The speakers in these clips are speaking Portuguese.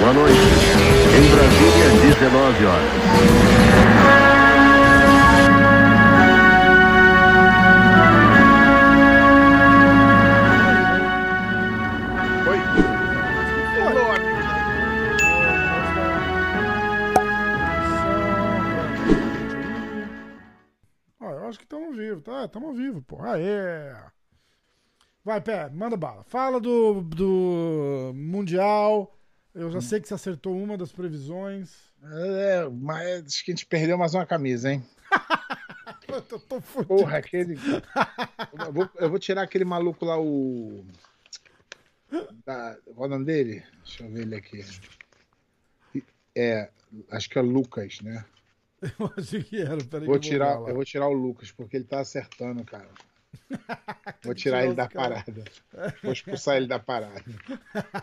Boa noite. Em Brasília, 19 horas. Eu acho que estamos vivos, tá? Estamos vivos, pô. Aê! Vai, Pé, manda bala. Fala do, do Mundial. Eu já sei que você acertou uma das previsões. É, mas acho que a gente perdeu mais uma camisa, hein? Eu tô, tô fudido. Porra, aquele. Eu vou, eu vou tirar aquele maluco lá, o. Da... Qual é o nome dele? Deixa eu ver ele aqui. É, acho que é Lucas, né? Eu achei que era. Peraí Vou que tirar, eu vou tirar o Lucas, porque ele tá acertando, cara. Vou tirar ele da parada. Vou expulsar ele da parada.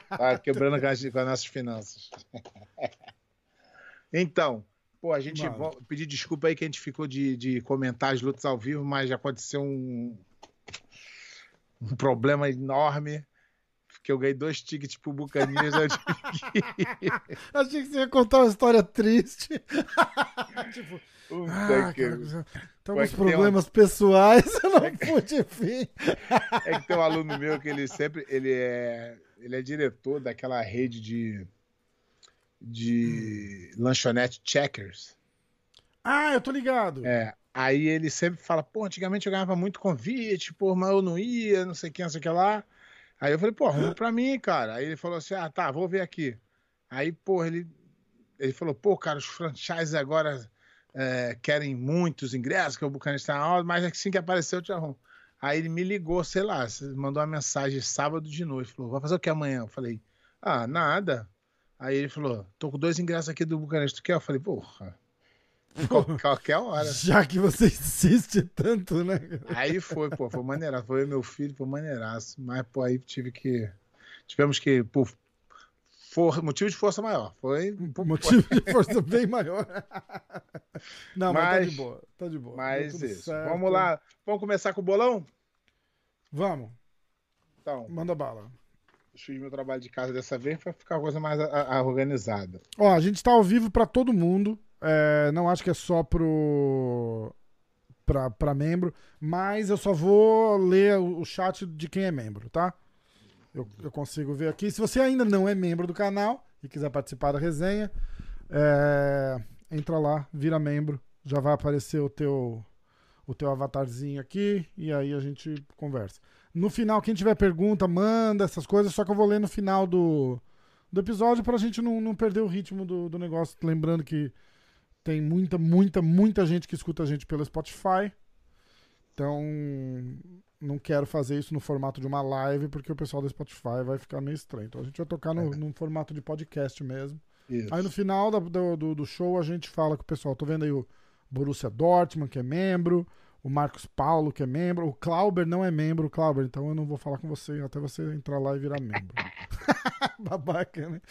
Tá quebrando com as, com as nossas finanças. Então, pô, a gente Mano. pedir desculpa aí que a gente ficou de, de comentar as lutas ao vivo, mas já aconteceu um, um problema enorme. Que eu ganhei dois tickets pro Bucanias. Achei que você ia contar uma história triste. tipo, Puta ah, que- cara, tem Pô, é uma- problemas pessoais, eu não pude vir. É que tem um aluno meu que ele sempre. Ele é, ele é diretor daquela rede de. de lanchonete Checkers. Ah, eu tô ligado. É. Aí ele sempre fala, pô, antigamente eu ganhava muito convite, pô, mas eu não ia, não sei o que, não sei o que lá. Aí eu falei, pô, arruma pra mim, cara. Aí ele falou assim, ah, tá, vou ver aqui. Aí, pô, ele, ele falou, pô, cara, os franchises agora é, querem muitos ingressos, que o Bucanas está na aula, mas assim que apareceu eu te arrumo. Aí ele me ligou, sei lá, mandou uma mensagem sábado de noite, falou, vai fazer o que amanhã? Eu falei, ah, nada. Aí ele falou, tô com dois ingressos aqui do Bucanas, tu quer? Eu falei, porra, qual- qualquer hora. Já que você insiste tanto, né? Aí foi, pô, foi maneiraço. Foi eu meu filho, foi maneiraço. Mas, pô, aí tive que. Tivemos que, por for... motivo de força maior. Foi. Motivo de força bem maior. Não, mas, tá Mas- de boa. Tá de boa. Mas isso. certo. Vamos lá. Vamos começar com o bolão? Vamos, Então, manda bala. eu fiz meu trabalho de casa dessa vez para ficar a coisa mais a- a- organizada. Ó, a gente tá ao vivo pra todo mundo. É, não acho que é só pro. Pra, pra membro, mas eu só vou ler o, o chat de quem é membro, tá? Eu, eu consigo ver aqui. Se você ainda não é membro do canal e quiser participar da resenha, é, entra lá, vira membro. Já vai aparecer o teu, o teu avatarzinho aqui e aí a gente conversa. No final, quem tiver pergunta, manda essas coisas, só que eu vou ler no final do, do episódio pra gente não, não perder o ritmo do, do negócio. Lembrando que tem muita, muita, muita gente que escuta a gente pelo Spotify. Então, não quero fazer isso no formato de uma live, porque o pessoal do Spotify vai ficar meio estranho. Então a gente vai tocar no, num formato de podcast mesmo. Isso. Aí no final da- do, do, show a gente fala com o pessoal. Tô vendo aí o Borussia Dortmund, que é membro, o Marcos Paulo, que é membro, o Clauber não é membro, Clauber, então eu não vou falar com você até você entrar lá e virar membro. Babaca, né?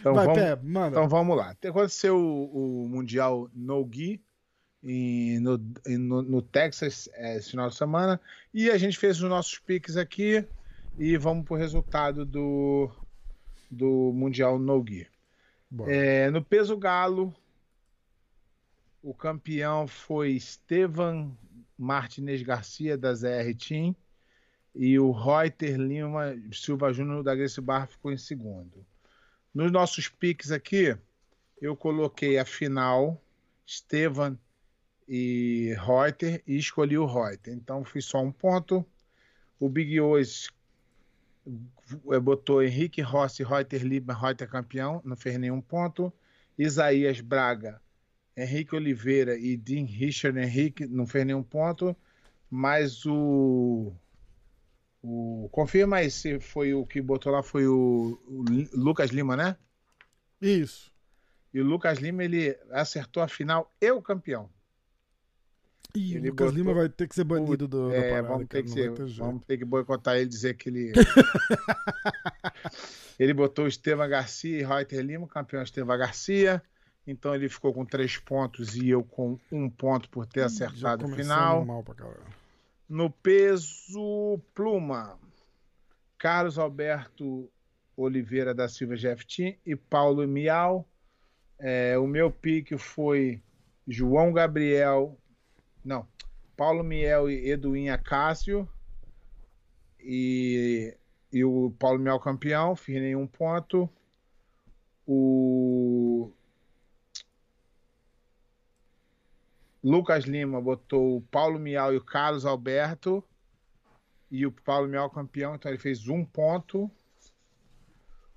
Então, Vai, vamos, Pé, manda. então vamos lá. Aconteceu o, o Mundial No Gi no, no, no Texas é, esse final de semana. E a gente fez os nossos piques aqui e vamos pro resultado do, do Mundial No. Bora. É, no peso galo, o campeão foi Estevan Martinez Garcia, da ZR Team, e o Reuter Lima Silva Júnior, da Grace Bar, ficou em segundo. Nos nossos piques aqui, eu coloquei a final, Estevan e Reuter, e escolhi o Reuter. Então, fiz só um ponto. O Big O's eh, botou Henrique Rossi, Reuter Lima, Reuter campeão, não fez nenhum ponto. Isaías Braga, Henrique Oliveira e Dean Richard Henrique não fez nenhum ponto. Mas o. o confirma aí se foi o que botou lá, foi o, o Lucas Lima, né? Isso. E o Lucas Lima ele acertou a final e o campeão. O Ele Lucas botou- Lima vai ter que ser banido do, da É, parada, vamos, ter que ser, ter vamos ter que boicotar ele dizer que ele. ele botou o Estevam Garcia e Reuter Lima, campeão Estevam Garcia. Então ele ficou com três pontos e eu com um ponto por ter acertado o final. mal pra caralho. No peso Pluma, Carlos Alberto Oliveira da Silva Jeftim e Paulo Miau. É, o meu pique foi João Gabriel, não, Paulo Miel e Eduinha Cássio. E, e o Paulo Miel campeão, fiz nenhum ponto. O Lucas Lima botou o Paulo Miau e o Carlos Alberto. E o Paulo Miau campeão, então ele fez um ponto.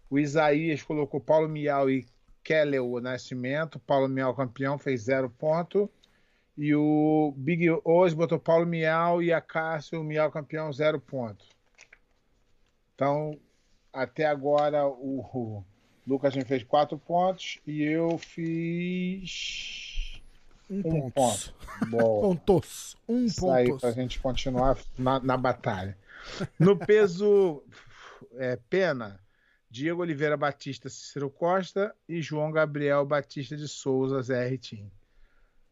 O Isaías colocou Paulo Miau e Keller o Nascimento. Paulo Miau campeão, fez zero ponto. E o Big Oz botou Paulo Miau e a Cássio Miau campeão, zero ponto. Então, até agora o, Lucas me fez quatro pontos e eu fiz Um, um ponto. ponto. Boa. Pontos. Um Isso aí ponto. pra gente continuar na, na batalha. No peso é, pena, Diego Oliveira Batista Cícero Costa e João Gabriel Batista de Souza ZR Team.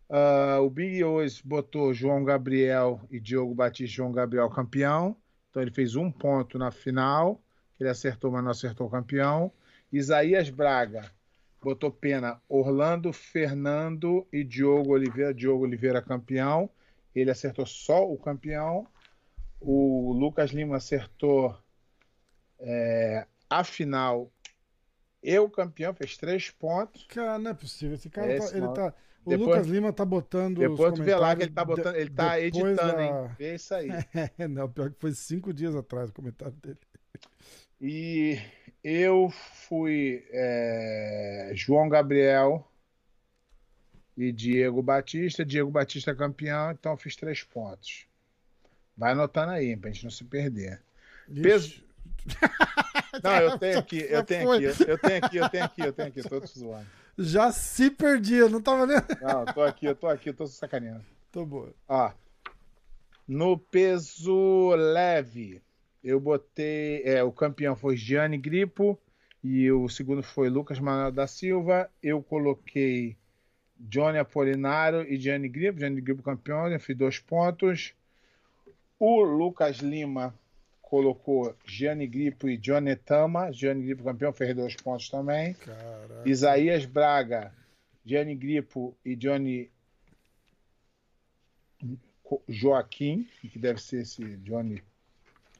Ah, o Big Oz botou João Gabriel e Diogo Batista João Gabriel campeão. Então ele fez um ponto na final. Ele acertou, mas não acertou o campeão. Isaías Braga botou pena Orlando Fernando e Diogo Oliveira. Diogo Oliveira campeão. Ele acertou só o campeão. O Lucas Lima acertou é, a final. Eu campeão, fez três pontos. Cara, não é possível. Esse cara Esse tá, ele tá. O Depois- Lucas Lima tá botando. os Depois tu vê lá que ele tá botando, ele tá editando, da- hein? Vê isso aí. É, não, pior que foi cinco dias atrás o comentário dele. E eu fui é, João Gabriel e Diego Batista. Diego Batista campeão, então eu fiz três pontos. Vai anotando aí, pra gente não se perder. Peso- Não, eu tenho aqui, eu tenho Foi. aqui, eu tenho aqui, eu tenho aqui, eu tenho aqui, tô te zoando. Já se perdi, eu não tava nem. Não, tô aqui, eu tô aqui, eu tô sacaneando. Tô boa. Ó, no peso leve, eu botei. É, o campeão foi Gianni Gripo e o segundo foi Lucas Manuel da Silva. Eu coloquei Johnny Apolinário e Gianni Gripo. Gianni Gripo campeão, eu fiz dois pontos. O Lucas Lima colocou Gianni Gripo e Johnny Tama. Gianni Gripo campeão, fez dois pontos também. Caraca. Isaías Braga, Gianni Gripo e Johnny Joaquim, que deve ser esse Johnny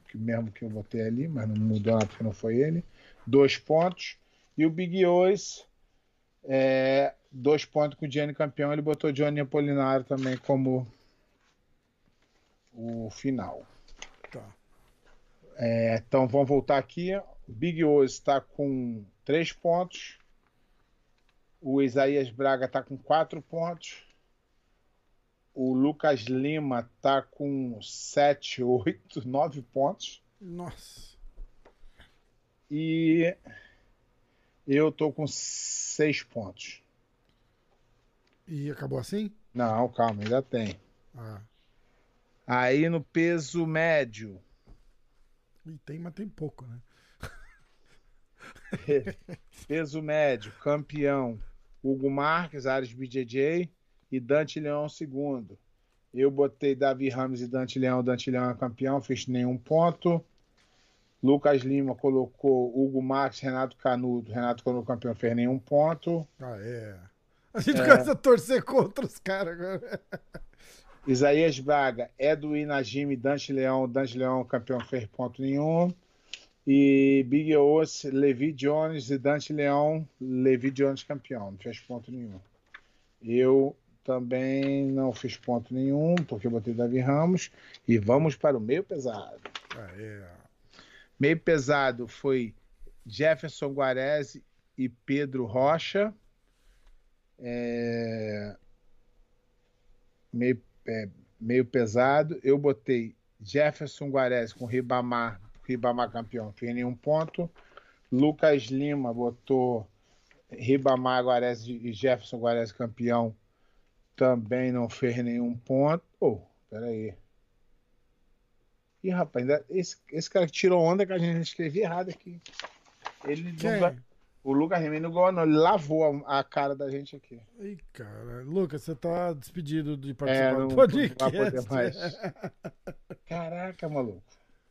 que mesmo que eu botei ali, mas não mudou nada porque não foi ele. Dois pontos. E o Big Oz, é, dois pontos com o Gianni campeão. Ele botou Johnny Apolinário também como o final. É, então vamos voltar aqui. O Big Oz está com três pontos. O Isaías Braga está com quatro pontos. O Lucas Lima está com sete, oito, nove pontos. Nossa. E eu tô com seis pontos. E acabou assim? Não, calma, ainda tem. Ah. Aí no peso médio, E tem, mas tem pouco, né? peso médio, campeão Hugo Marques, Ares BJJ e Dante Leão segundo. Eu botei Davi Ramos e Dante Leão, Dante Leão é campeão, fiz nenhum ponto. Lucas Lima colocou Hugo Marques, Renato Canudo, Renato Canudo campeão, fez nenhum ponto. Ah, é. A gente É. começa a torcer contra os caras agora. Isaías Braga, Edwin Najimi, Dante Leão, Dante Leão campeão, fez ponto nenhum. E Big Oss, Levi Jones e Dante Leão, Levi Jones campeão, não fez ponto nenhum. Eu também não fiz ponto nenhum, porque eu botei Davi Ramos. E vamos para o meio pesado. Ah, é. Meio pesado foi Jefferson Guarese e Pedro Rocha. É, Meio, é, meio pesado. Eu botei Jefferson Guarese com Ribamar, Ribamar campeão, fez nenhum ponto. Lucas Lima botou Ribamar Guarese e Jefferson Guarese campeão, também não fez nenhum ponto. Oh, peraí. Ih, rapaz, esse, esse cara que tirou onda que a gente escreveu errado aqui. Ele não o Lucas não. Ele lavou a, a cara da gente aqui. Ih, cara. Lucas, você tá despedido de É, participar não, do não vai podcast. Caraca, maluco.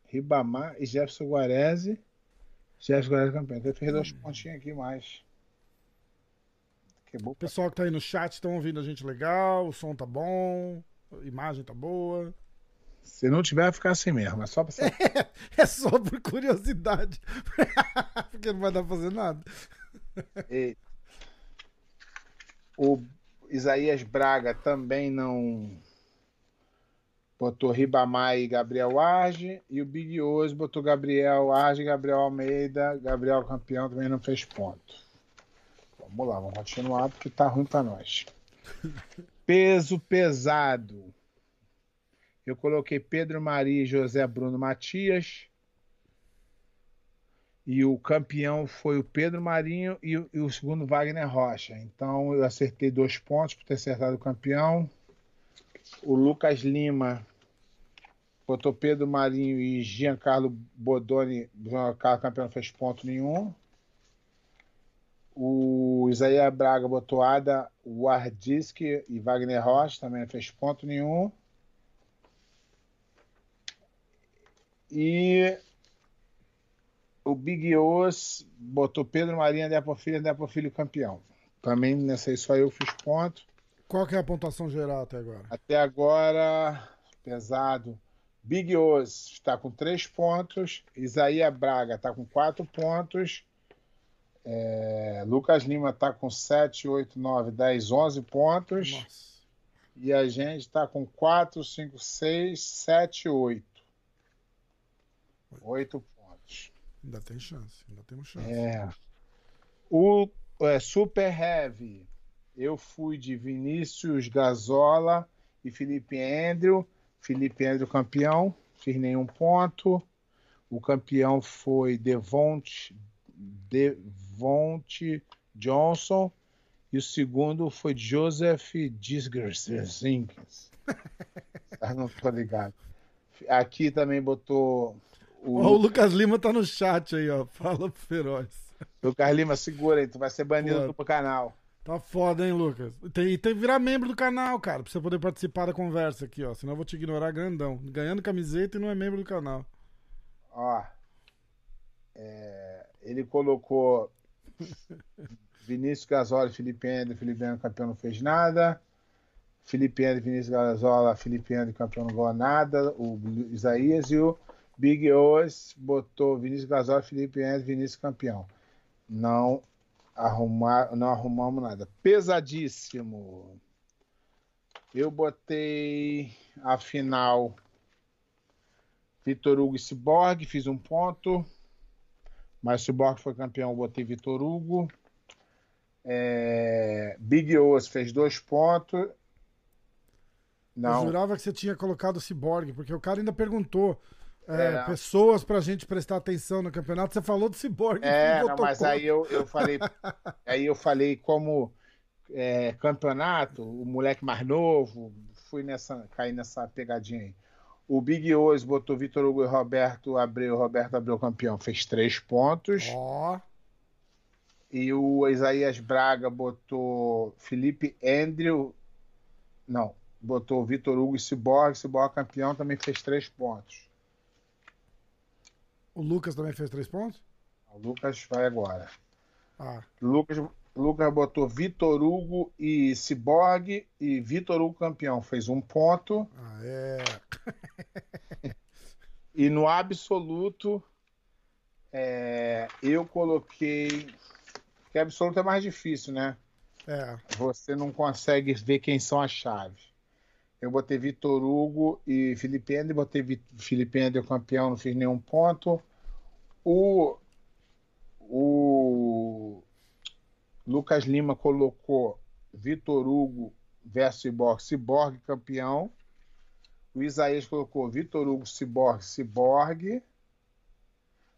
Ribamar e Jefferson Guarese. Jefferson Guarese campeão. Então fez dois pontinhos aqui mais. Que bom. O pessoal que tá aí no chat estão ouvindo a gente legal, o som tá bom, a imagem tá boa. Se não tiver, vai ficar assim mesmo. É só pra saber. É só por curiosidade. Porque não vai dar pra fazer nada. E o Isaías Braga também não botou Ribamar e Gabriel Arge. E o Big Oz botou Gabriel Arge, Gabriel Almeida. Gabriel campeão também não fez ponto. Vamos lá, vamos continuar porque tá ruim pra nós. Peso pesado. Eu coloquei Pedro Maria e José Bruno Matias. E o campeão foi o Pedro Marinho e, o- e o segundo Wagner Rocha. Então eu acertei dois pontos por ter acertado o campeão. O Lucas Lima botou Pedro Marinho e Giancarlo Bodoni. Giancarlo campeão não fez ponto nenhum. O Isaías Braga botou Ada Wardiski e Wagner Rocha, também não fez ponto nenhum. E o Big Os botou Pedro Marinho, André Porfírio, André Porfírio campeão. Também nessa aí só eu fiz ponto. Qual que é a pontuação geral até agora? Até agora, pesado. Big Os está com 3 pontos. Isaías Braga está com 4 pontos. É, Lucas Lima está com 7, 8, 9, 10, 11 pontos. Nossa. E a gente está com 4, 5, 6, 7, 8. 8 pontos. Ainda tem chance, ainda temos chance. É. O é, Super Heavy, eu fui de Vinícius Gazola e Felipe Andrew. Felipe Andrew campeão, fiz nenhum ponto. O campeão foi Devonte, Devonte Johnson. E o segundo foi Joseph. Ah, não tô ligado. Aqui também botou o Ó, o Lucas Lima tá no chat aí, ó. Fala pro Feroz. Lucas Lima, segura aí, tu vai ser banido Pô. do canal. Tá foda, hein, Lucas? Tem, tem que virar membro do canal, cara, pra você poder participar da conversa aqui, ó. Senão eu vou te ignorar grandão. Ganhando camiseta e não é membro do canal. Ó, é, ele colocou Vinícius Gasola, Felipe Ender, Felipe Ender campeão não fez nada. Felipe Ender, Vinícius Gasola, Felipe Ender campeão não ganhou nada. O Isaías e o Big O's botou Vinícius Gasola, Felipe Ender, Vinícius campeão. Não arrumar, não arrumamos nada. Pesadíssimo. Eu botei a final Vitor Hugo e Cyborg, fiz um ponto. Mas Cyborg foi campeão, eu botei Vitor Hugo. É, Big O's fez dois pontos. Eu Não, jurava que você tinha colocado o Cyborg, porque o cara ainda perguntou é, É. pessoas pra gente prestar atenção no campeonato. Você falou do Cyborg. é, não, mas aí eu, eu falei, aí eu falei como é, campeonato, o moleque mais novo, fui nessa, caí nessa pegadinha aí. O Big O's botou Vitor Hugo e Roberto Abreu, Roberto Abreu campeão, fez três pontos. Ó, E o Isaías Braga botou Felipe Andrew. Não, botou Vitor Hugo e Cyborg. Cyborg campeão também fez três pontos. O Lucas também fez três pontos? O Lucas vai agora. Ah, Lucas, Lucas botou Vitor Hugo e Cyborg. E Vitor Hugo campeão fez um ponto. ah é. E no absoluto, é, eu coloquei. Porque absoluto é mais difícil, né? É. você não consegue ver quem são as chaves. Eu botei Vitor Hugo e Felipe Ender, botei Felipe Ender campeão, não fiz nenhum ponto. O, o Lucas Lima colocou Vitor Hugo versus Cyborg, Cyborg campeão. O Isaías colocou Vitor Hugo, Cyborg, Cyborg.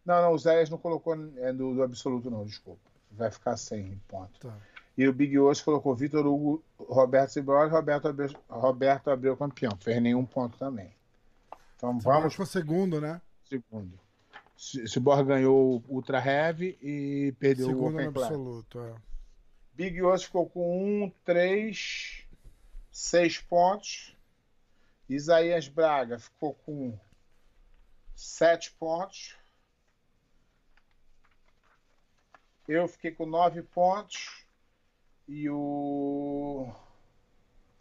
Não, não, o Isaías não colocou é, do, do absoluto, não, desculpa. Vai ficar sem ponto. Tá. E o Big Osso colocou Vitor Hugo, Roberto Cibroli, Roberto Abreu, Roberto Abreu campeão. Fez nenhum ponto também. Então Vamos vamos ficou segundo, né? segundo. Cyborg ganhou o Ultra Heavy e perdeu o Segundo no Open Class. absoluto. É. Big Osso ficou com 1, 3, 6 pontos. Isaías Braga ficou com sete pontos. Eu fiquei com nove pontos. E o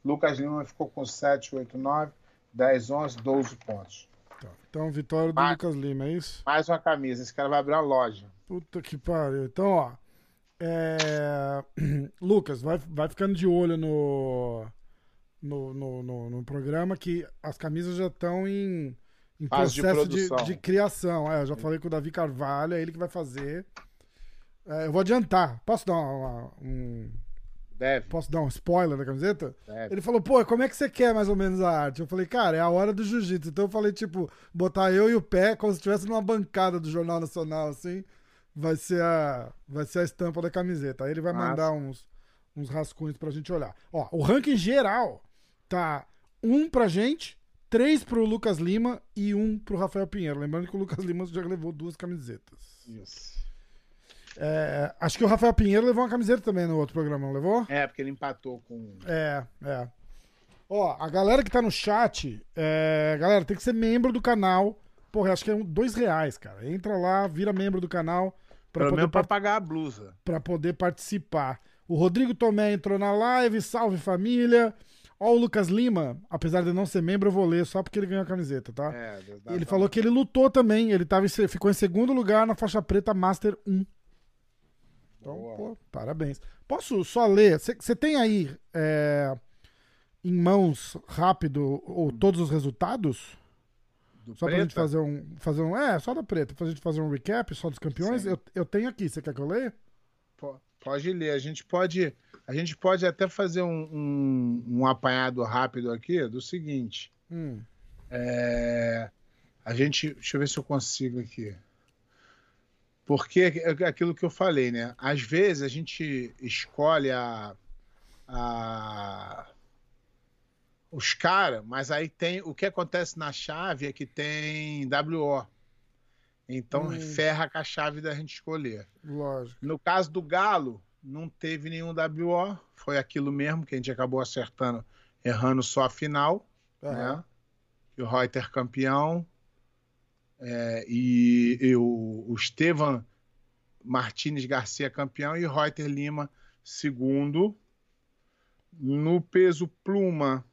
Lucas Lima ficou com 7, 8, 9, 10, 11, 12 pontos. Tá. Então, vitória do Mais- Lucas Lima, é isso? Mais uma camisa. Esse cara vai abrir uma loja. Puta que pariu. Então, ó. é, Lucas, vai, vai ficando de olho no, no, no, no- no programa que as camisas já estão em, em de processo de, produção. de criação. É, eu já falei com o Davi Carvalho, é ele que vai fazer. É, eu vou adiantar. Posso dar uma- um. Deve. Posso dar um spoiler da camiseta? deve. Ele falou, pô, como é que você quer mais ou menos a arte? Eu falei, cara, é a hora do jiu-jitsu. Então eu falei, tipo, botar eu e o pé como se estivesse numa bancada do Jornal Nacional, assim. Vai ser a, vai ser a estampa da camiseta. Aí ele vai Massa. mandar uns, uns rascunhos pra gente olhar. Ó, o ranking geral tá um pra gente, três pro Lucas Lima e um pro Rafael Pinheiro. Lembrando que o Lucas Lima já levou duas camisetas. Isso. É, acho que o Rafael Pinheiro levou uma camiseta também no outro programa, não levou? É, porque ele empatou com. É, é. Ó, a galera que tá no chat, é, galera, tem que ser membro do canal. Porra, acho que é um, dois reais, cara. Entra lá, vira membro do canal pra Pelo poder, menos pra pagar a blusa. pra poder participar. O Rodrigo Tomé entrou na live, salve família. Ó, o Lucas Lima, apesar de não ser membro, eu vou ler só porque ele ganhou a camiseta, tá? É, ele falou que ele lutou também, ele tava em ficou em segundo lugar na faixa preta Master 1. Então, Boa. pô, parabéns. Posso só ler? Você tem aí é, em mãos rápido ou todos os resultados? do Só pra gente preta? fazer um, fazer um. É, só da preta, pra gente fazer um recap só dos campeões. Sim. Eu, eu tenho aqui, você quer que eu leia? Po- Pode ler. A gente pode, a gente pode até fazer um, um, um apanhado rápido aqui do seguinte. Hum, É, a gente, deixa eu ver se eu consigo aqui. Porque é aquilo que eu falei, né? Às vezes a gente escolhe a, a- os caras, mas aí tem o que acontece na chave é que tem WO. Então Hum. ferra com a chave da gente escolher. lógico. No caso do Galo, não teve nenhum WO, foi aquilo mesmo que a gente acabou acertando, errando só a final, Aham. né? E o Reuter campeão, é, e, e o, Estevan Martinez Garcia campeão e Reuter Lima segundo. No peso pluma,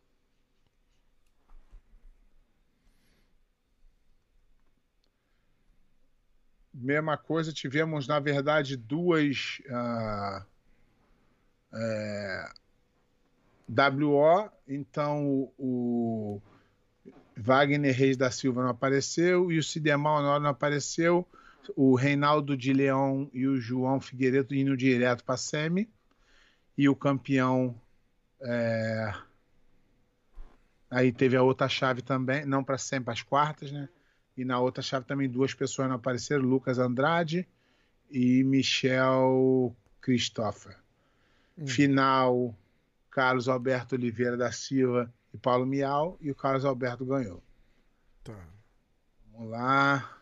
mesma coisa, tivemos na verdade duas ah, é, WO, então o Wagner Reis da Silva não apareceu e o Sidemar Honório não apareceu, o Reinaldo de Leão e o João Figueiredo indo direto para a semi e o campeão é, aí teve a outra chave também, não para sempre as quartas, né? E na outra chave também duas pessoas não apareceram, Lucas Andrade e Michel Christopher. Hum. Final, Carlos Alberto Oliveira da Silva e Paulo Miau, e o Carlos Alberto ganhou. Tá. Vamos lá.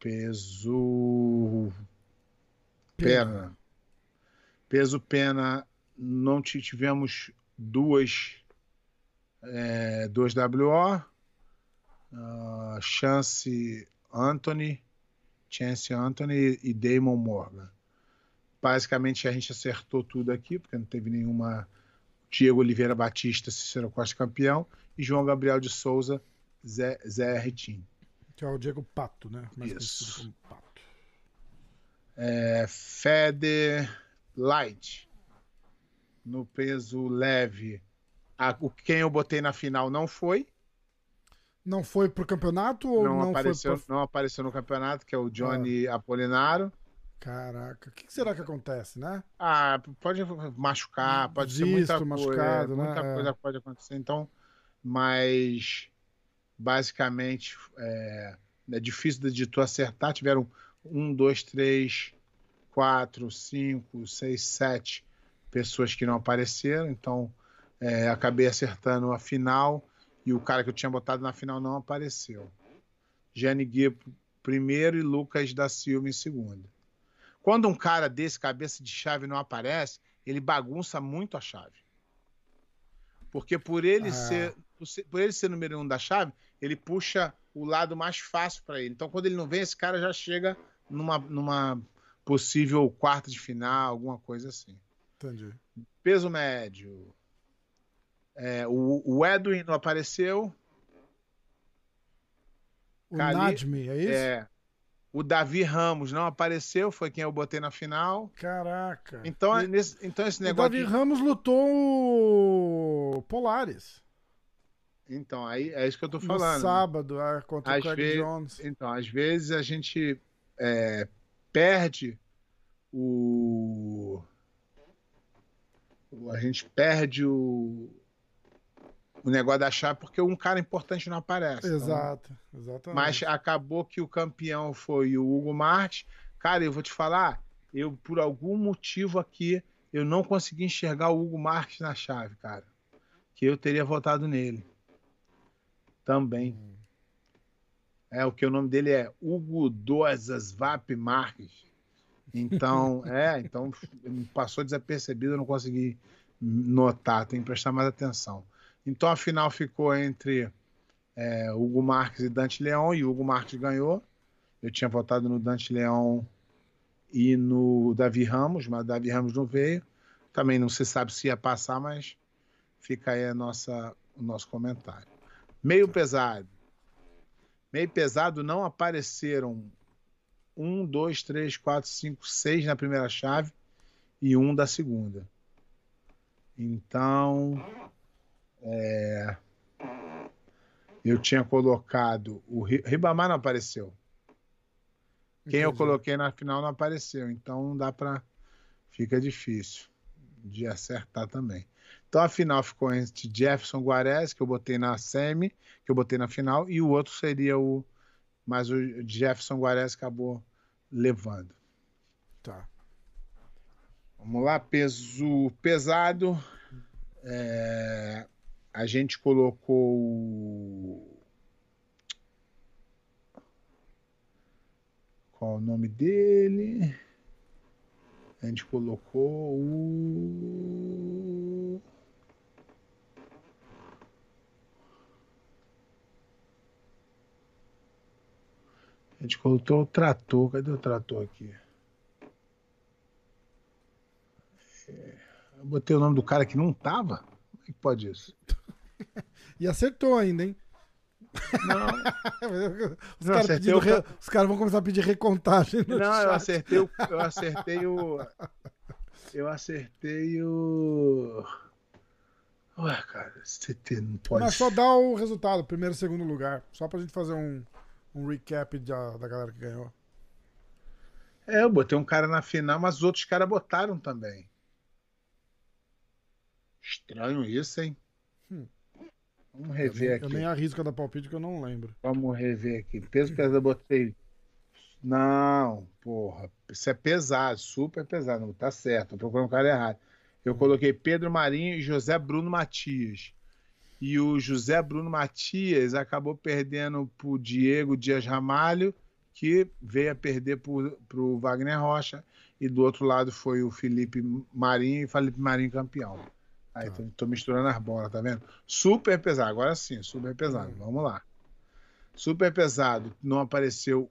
Peso pena. Peso pena, não ti- tivemos duas, é, WO. Ah, Chance Anthony, Chance Anthony e Damon Morgan. Basicamente a gente acertou tudo aqui, porque não teve nenhuma. Diego Oliveira Batista, Cícero Costa campeão, e João Gabriel de Souza, Zé, Zé. Que é o Diego Pato, né? Mais Isso. como Pato. É, Fede Light. No peso leve. A- o quem eu botei na final não foi. Não foi pro campeonato ou Não, não, apareceu, foi pro... não apareceu no campeonato, que é o Johnny Apolinaro. Caraca, o que, será que acontece, né? Ah, pode machucar, pode ser muita Visto, coisa. machucado, né? muita É. coisa pode acontecer. Então, mas basicamente é, é difícil de tu acertar. Tiveram um, dois, três, quatro, cinco, seis, sete pessoas que não apareceram. Então, é, acabei acertando a final e o cara que eu tinha botado na final não apareceu. Jane Gui primeiro e Lucas da Silva em segundo. Quando um cara desse, cabeça de chave, não aparece, ele bagunça muito a chave. Porque por ele, Ah. ser, por ele ser número um da chave, ele puxa o lado mais fácil para ele. Então, quando ele não vem, esse cara já chega numa, numa possível quarta de final, alguma coisa assim. Entendi. Peso médio. É, o, o Edwin não apareceu. O Cali- é isso? É, o Davi Ramos não apareceu, foi quem eu botei na final. Caraca. Então, E- nesse, então esse o negócio. Davi de- Ramos lutou o Polaris Então, aí é isso que eu tô no falando. sábado ah, contra o Às Craig vezes- Jones. Então, às vezes a gente é, perde o. o- A gente perde o. O negócio da chave porque um cara importante não aparece. Então, Exato, exatamente. Mas acabou que o campeão foi o Hugo Marques. Cara, eu vou te falar, eu por algum motivo aqui eu não consegui enxergar o Hugo Marques na chave, cara. Que eu teria votado nele. Também. É o que o nome dele é Hugo Dozas Vap Marques. Então, é, então passou desapercebido, eu não consegui notar, tem que prestar mais atenção. Então a final ficou entre é, Hugo Marques e Dante Leão, e Hugo Marques ganhou. Eu tinha votado no Dante Leão e no Davi Ramos, mas Davi Ramos não veio. Também não se sabe se ia passar, mas fica aí a nossa, o nosso comentário. Meio pesado. Meio pesado não apareceram um, dois, três, quatro, cinco, seis na primeira chave e um da segunda. Então, é, eu tinha colocado o Ri- Ribamar não apareceu. Quem eu Entendi. coloquei na final não apareceu, então não dá para fica difícil de acertar também. Então a final ficou entre Jefferson Guarez, que eu botei na semi, que eu botei na final, e o outro seria o mas o Jefferson Guarez acabou levando. Tá. Vamos lá, peso pesado. É, a gente colocou qual o nome dele? A gente colocou o A gente colocou o trator. Cadê o trator aqui? Eu botei o nome do cara que não tava? É que pode isso? E acertou ainda, hein? Não, Os Não, caras o re- ca- os caras vão começar a pedir recontagem no não eu chat. acertei o. Eu acertei o. Eu acertei o. Ué, cara, CT não pode. Mas só dá o resultado, primeiro e segundo lugar. Só pra gente fazer um, um recap da, da galera que ganhou. É, eu botei um cara na final, mas os outros caras botaram também. Estranho isso, hein? Hum. Vamos Eu rever nem, aqui. eu nem arrisco a dar palpite que eu não lembro. Vamos rever aqui. Peso pesado eu botei. Não, porra. Isso é pesado, super pesado. Não tá certo. Tô procurando o cara errado. Eu coloquei Pedro Marinho e José Bruno Matias. E o José Bruno Matias acabou perdendo pro Diego Dias Ramalho, que veio a perder pro, pro Wagner Rocha. E do outro lado foi o Felipe Marinho e Felipe Marinho campeão. Aí tô, tô misturando as bolas, tá vendo? Super pesado, agora sim, super pesado. Vamos lá. Super pesado, não apareceu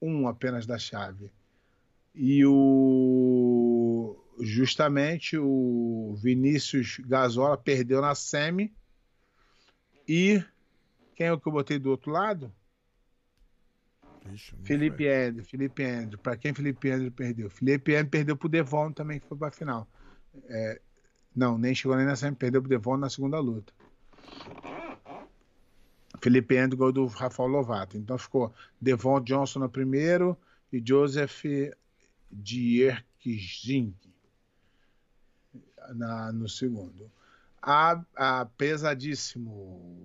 um apenas da chave. E o justamente o Vinícius Gasola perdeu na semi. E quem é o que eu botei do outro lado? Ixi, Felipe Andrew, Felipe Andrew. Para quem Felipe Andrew perdeu? Felipe Andrew perdeu pro Devon também, que foi pra final. É, não, nem chegou nem na semi, perdeu pro Devon na segunda luta. Felipe Andrew gol do Rafael Lovato. Então ficou Devon Johnson no primeiro e Joseph Dierkzing na no segundo. A, a pesadíssimo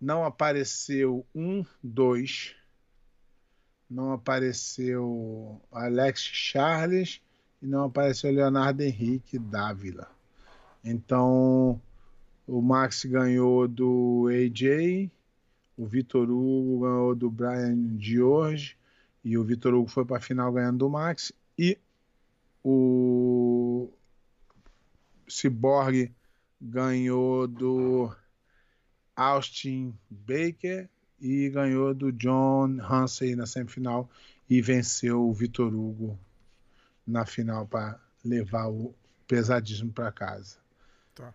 não apareceu um, dois, não apareceu Alex Charles e não apareceu Leonardo Henrique Dávila. Então o Max ganhou do AJ, o Vitor Hugo ganhou do Brian George e o Vitor Hugo foi para a final ganhando do Max e o Cyborg ganhou do Austin Baker e ganhou do John Hansen na semifinal e venceu o Vitor Hugo na final para levar o pesadismo para casa. Tá.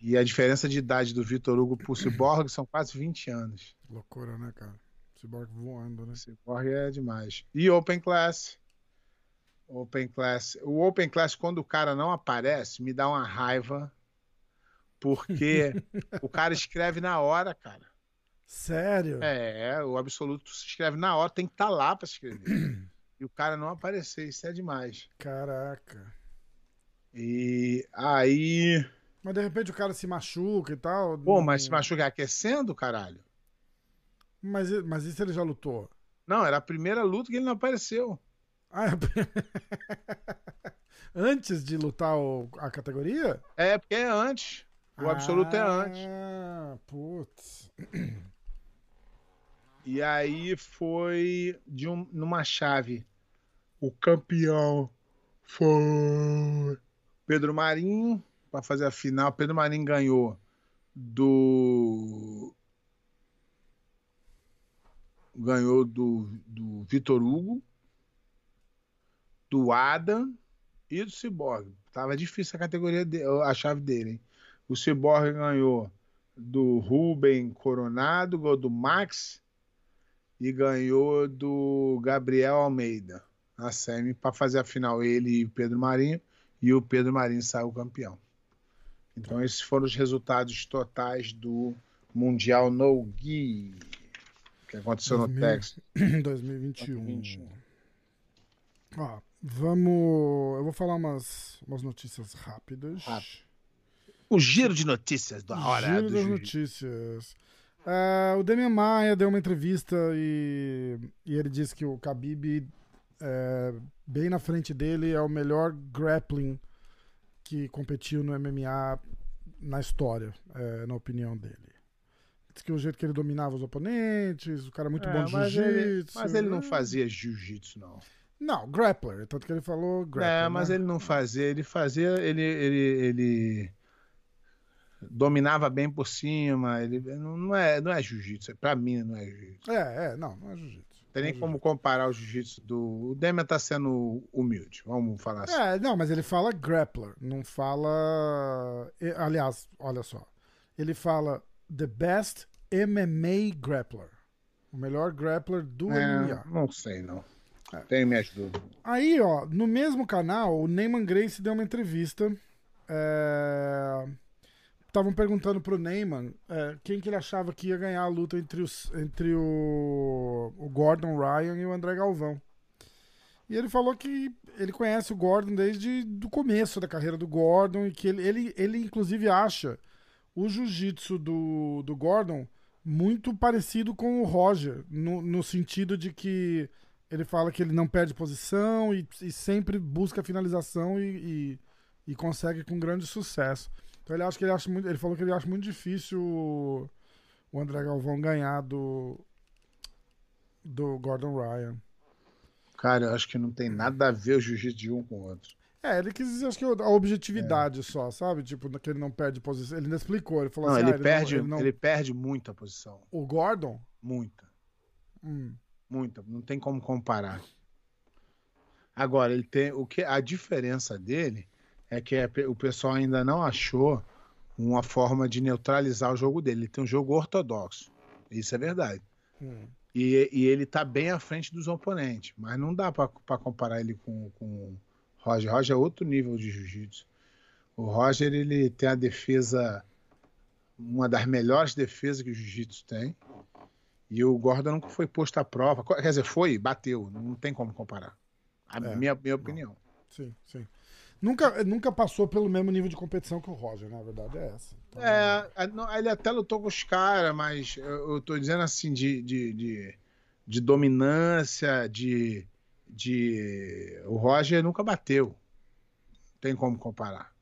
E a diferença de idade do Vitor Hugo pro Cyborg são quase 20 anos. Loucura, né, cara? Cyborg voando, né? Cyborg é demais. E Open Class. Open Class. O Open Class, quando o cara não aparece, me dá uma raiva. Porque o cara escreve na hora, cara. Sério? É, o absoluto se escreve na hora, tem que estar lá para escrever. e o cara não aparecer, isso é demais. Caraca. E aí. Mas de repente o cara se machuca e tal. Pô, mas se machuca aquecendo, caralho? Mas, mas isso ele já lutou? Não, era a primeira luta que ele não apareceu. Ah, é... Antes de lutar o- a categoria? É, porque é antes. O absoluto é antes. Ah, putz. E aí foi de um, numa chave. O campeão foi Pedro Marinho para fazer a final. Pedro Marinho ganhou do ganhou do, do Vitor Hugo, do Adam e do Cyborg. Tava difícil a categoria de, a chave dele. Hein? O Cyborg ganhou do Ruben Coronado, ganhou do Max e ganhou do Gabriel Almeida na semi para fazer a final ele e o Pedro Marinho e o Pedro Marinho saiu campeão. Então esses foram os resultados totais do Mundial No Gi que aconteceu no 2000. Texas. 2021. 2021. Ó, vamos. Eu vou falar umas, umas notícias rápidas. Rápido. O giro de notícias da hora Giro do das jiu-jitsu. notícias. Ah, o Demian Maia deu uma entrevista e, e ele disse que o Khabib, é, bem na frente dele, é o melhor grappling que competiu no MMA na história, é, na opinião dele. Diz que o jeito que ele dominava os oponentes, o cara é muito É, bom de mas, ele, jiu-jitsu. mas ele não fazia jiu-jitsu, não. Não, grappler, tanto que ele falou grappler. É, mas né? ele não fazia, ele fazia, ele, ele, ele dominava bem por cima, ele não, é, não é jiu-jitsu, pra mim não é jiu-jitsu. É, é, não, não é jiu-jitsu. Tem nem é como comparar o jiu-jitsu do. O Demian tá sendo humilde, vamos falar assim. É, não, mas ele fala grappler, não fala. Aliás, olha só. Ele fala the best MMA grappler. O melhor grappler do É, MMA. não sei, não. Tenho minhas dúvidas. Aí, ó, no mesmo canal, o Neyman Grace deu uma entrevista. Estavam perguntando pro Neyman é, quem que ele achava que ia ganhar a luta entre, os, entre o, o Gordon Ryan e o André Galvão. E ele falou que ele conhece o Gordon desde o começo da carreira do Gordon e que ele, ele, ele inclusive acha o jiu-jitsu do, do Gordon muito parecido com o Roger, no, no sentido de que ele fala que ele não perde posição e, e sempre busca finalização e, e, e consegue com grande sucesso. Então ele acha que ele acha muito, ele falou que ele acha muito difícil o, o André Galvão ganhar do do Gordon Ryan. Cara, eu acho que não tem nada a ver o jiu-jitsu de um com o outro. É, ele quis dizer, acho que a objetividade só, sabe? Tipo, que ele não perde posição. Ele ainda explicou, ele falou Não, assim, ele, ah, perde, não- ele não- ele perde muita posição. O Gordon? Muita. Hum, Muita. Não tem como comparar. Agora, ele tem. O que, a diferença dele é que é- o pessoal ainda não achou uma forma de neutralizar o jogo dele. Ele tem um jogo ortodoxo. Isso é verdade. hum. E, e ele tá bem à frente dos oponentes. Mas não dá para comparar ele com, com o Roger. Roger é outro nível de jiu-jitsu. O Roger, ele tem a defesa, uma das melhores defesas que o jiu-jitsu tem. E o Gordon nunca foi posto à prova. Quer dizer, foi, bateu. Não tem como comparar. A É, minha, minha opinião. Sim, sim. Nunca, nunca passou pelo mesmo nível de competição que o Roger, né? A verdade é essa. Então, É, não, ele até lutou com os caras, mas eu, eu tô dizendo assim, de, de, de, de dominância, de, de. O Roger nunca bateu. Não tem como comparar.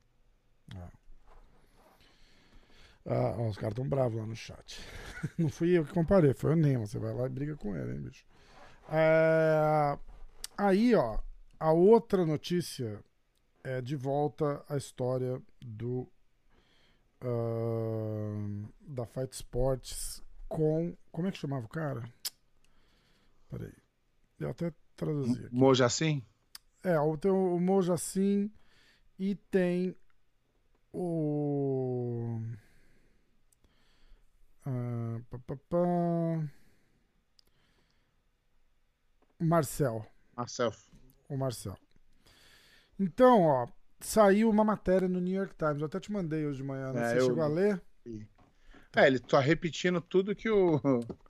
Ah, ó, os caras tão bravos lá no chat. Não fui eu que comparei, foi o Neyman. Você vai lá e briga com ele, hein, bicho. É, Aí, ó, a outra notícia é de volta à história do ahn, da Fight Sports com. Como é que chamava o cara? Peraí. Eu até traduzi aqui. Moja assim? É, tem o Mojacin e tem o. ah, pá, pá, pá. Marcel. Marcel. O Marcel. Então, ó, saiu uma matéria no New York Times. Eu até te mandei hoje de manhã. né? É, Você eu- chegou a ler? É, ele tá repetindo tudo que o.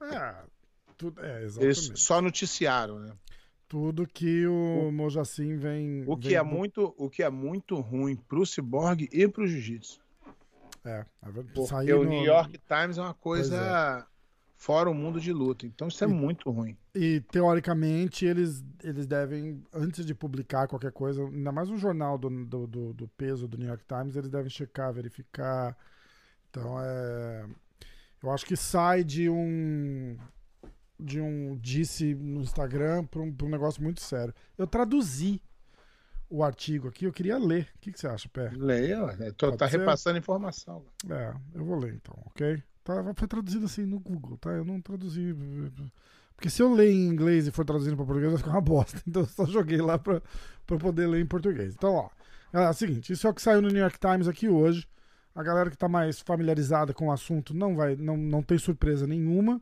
É, tudo, é Eles exatamente. só noticiaram, né? Tudo que o, Mojacin vem. O que vem é muito, o que é muito ruim pro Cyborg e pro Jiu-Jitsu. É, é. Porque Saiu o no- New York Times é uma coisa fora o mundo de luta. Então isso é E- muito ruim. E teoricamente eles, eles devem, antes de publicar qualquer coisa, ainda mais um jornal do, do, do, do peso do New York Times, eles devem checar, verificar. Então é. Eu acho que sai de um. De um disse no Instagram para um, pra um negócio muito sério. Eu traduzi o artigo aqui, eu queria ler. O que, que você acha, Pé? Leia, tá ser? repassando informação. É, eu vou ler então, ok? Tá, foi traduzido assim no Google, tá? Eu não traduzi. Porque se eu ler em inglês e for traduzindo para português, vai ficar uma bosta. Então eu só joguei lá pra poder ler em português. Então, ó. É o seguinte, isso é o que saiu no New York Times aqui hoje. A galera que tá mais familiarizada com o assunto não vai, não, não tem surpresa nenhuma.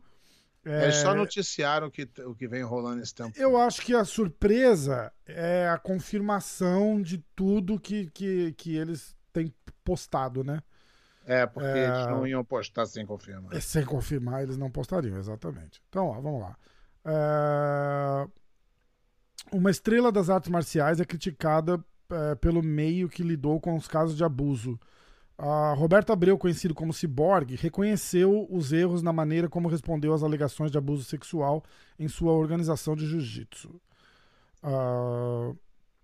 É, Eles só noticiaram o que, o que vem rolando esse tempo. eu acho que a surpresa é a confirmação de tudo que, que, que eles têm postado, né? É, porque É. eles não iam postar sem confirmar. É, Sem confirmar, eles não postariam, exatamente. Então, ó, vamos lá. É, Uma estrela das artes marciais é criticada é, pelo meio que lidou com os casos de abuso. A Roberto Abreu, conhecido como Cyborg, reconheceu os erros na maneira como respondeu às alegações de abuso sexual em sua organização de jiu-jitsu. Ah,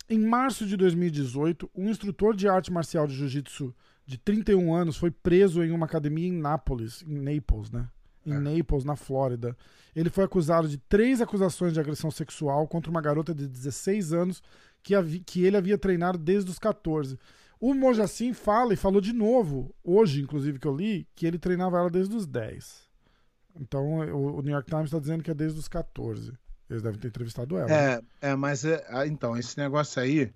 em março de 2018, um instrutor de arte marcial de jiu-jitsu de 31 anos foi preso em uma academia em Nápoles, em Naples, né? Em É. Naples, na Flórida. Ele foi acusado de três acusações de agressão sexual contra uma garota de 16 anos que, havi- que ele havia treinado desde os 14. O Mojacin fala e falou de novo, hoje, inclusive, que eu li, que ele treinava ela desde os 10. Então, o, o New York Times está dizendo que é desde os 14. Eles devem ter entrevistado ela. né? É, é, mas é, ah, então, esse negócio aí,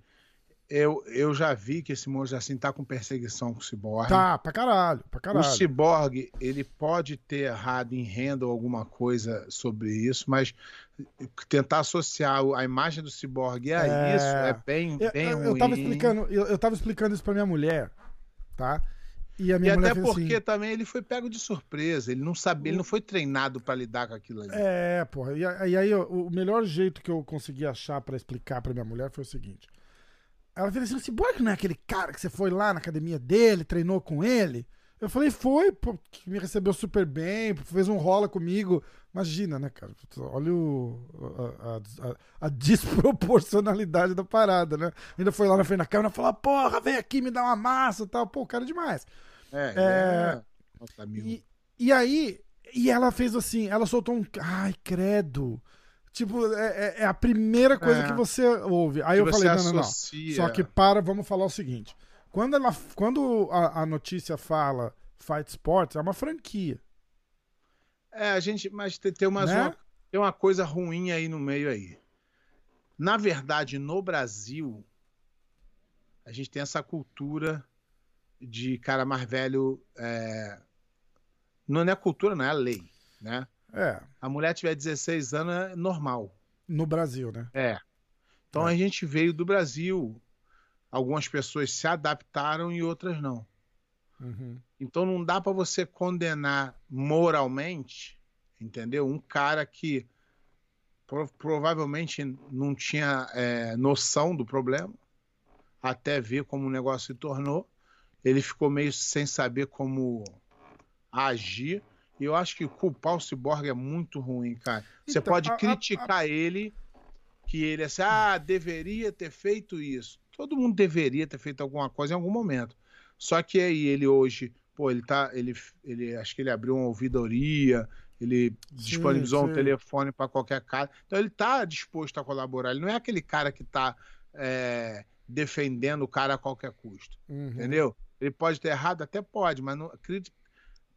eu, eu já vi que esse moço assim tá com perseguição com o Cyborg. Tá, pra caralho, pra O caralho. Cyborg, ele pode ter errado em renda ou alguma coisa sobre isso, mas tentar associar a imagem do Cyborg a É. isso é bem, Eu, bem eu, ruim. eu tava explicando, eu, eu tava explicando isso pra minha mulher, tá? E a E até fez porque assim, também ele foi pego de surpresa, ele não sabia, ele não foi treinado para lidar com aquilo ali. É, porra. E, aí, o melhor jeito que eu consegui achar pra explicar pra minha mulher foi o seguinte. Ela fez assim: o Cyborg não é aquele cara que você foi lá na academia dele, treinou com ele? Eu falei, foi, pô, que me recebeu super bem, fez um rola comigo. Imagina, né, cara? Olha o, a, a- a- desproporcionalidade da parada, né? Ainda foi lá na frente da câmera e falou: porra, vem aqui me dá uma massa e tal. Pô, cara é demais. É, É. é... Nossa. E, e aí, e ela fez assim, ela soltou um. Ai, credo. Tipo, é, é- é a primeira coisa É. que você ouve. Aí Que eu falei, não, não, não. Só que para, vamos falar o seguinte. Quando, ela, quando a, a notícia fala Fight Sports, é uma franquia. É, a gente, mas tem, tem, umas Né? uma, tem uma coisa ruim aí no meio aí. Na verdade, no Brasil, a gente tem essa cultura de cara mais velho. é, Não é cultura, não é a lei, né? É, A mulher tiver 16 anos é normal. no Brasil, né? É. Então É. a gente veio do Brasil. Algumas pessoas se adaptaram e outras não. Uhum. Então não dá para você condenar moralmente, entendeu? Um cara que pro- provavelmente não tinha é, noção do problema, até ver como o negócio se tornou. Ele ficou meio sem saber como agir. E eu acho que culpar o Cyborg é muito ruim, cara. Você Então, pode a- a- criticar ele, que ele é assim, ah, deveria ter feito isso. Todo mundo deveria ter feito alguma coisa em algum momento. Só que aí ele hoje, pô, ele tá, ele, ele acho que ele abriu uma ouvidoria, ele disponibilizou um sim. telefone para qualquer cara. Então ele tá disposto a colaborar. Ele não é aquele cara que tá é, defendendo o cara a qualquer custo, Uhum. entendeu? Ele pode ter errado? Até pode, mas não,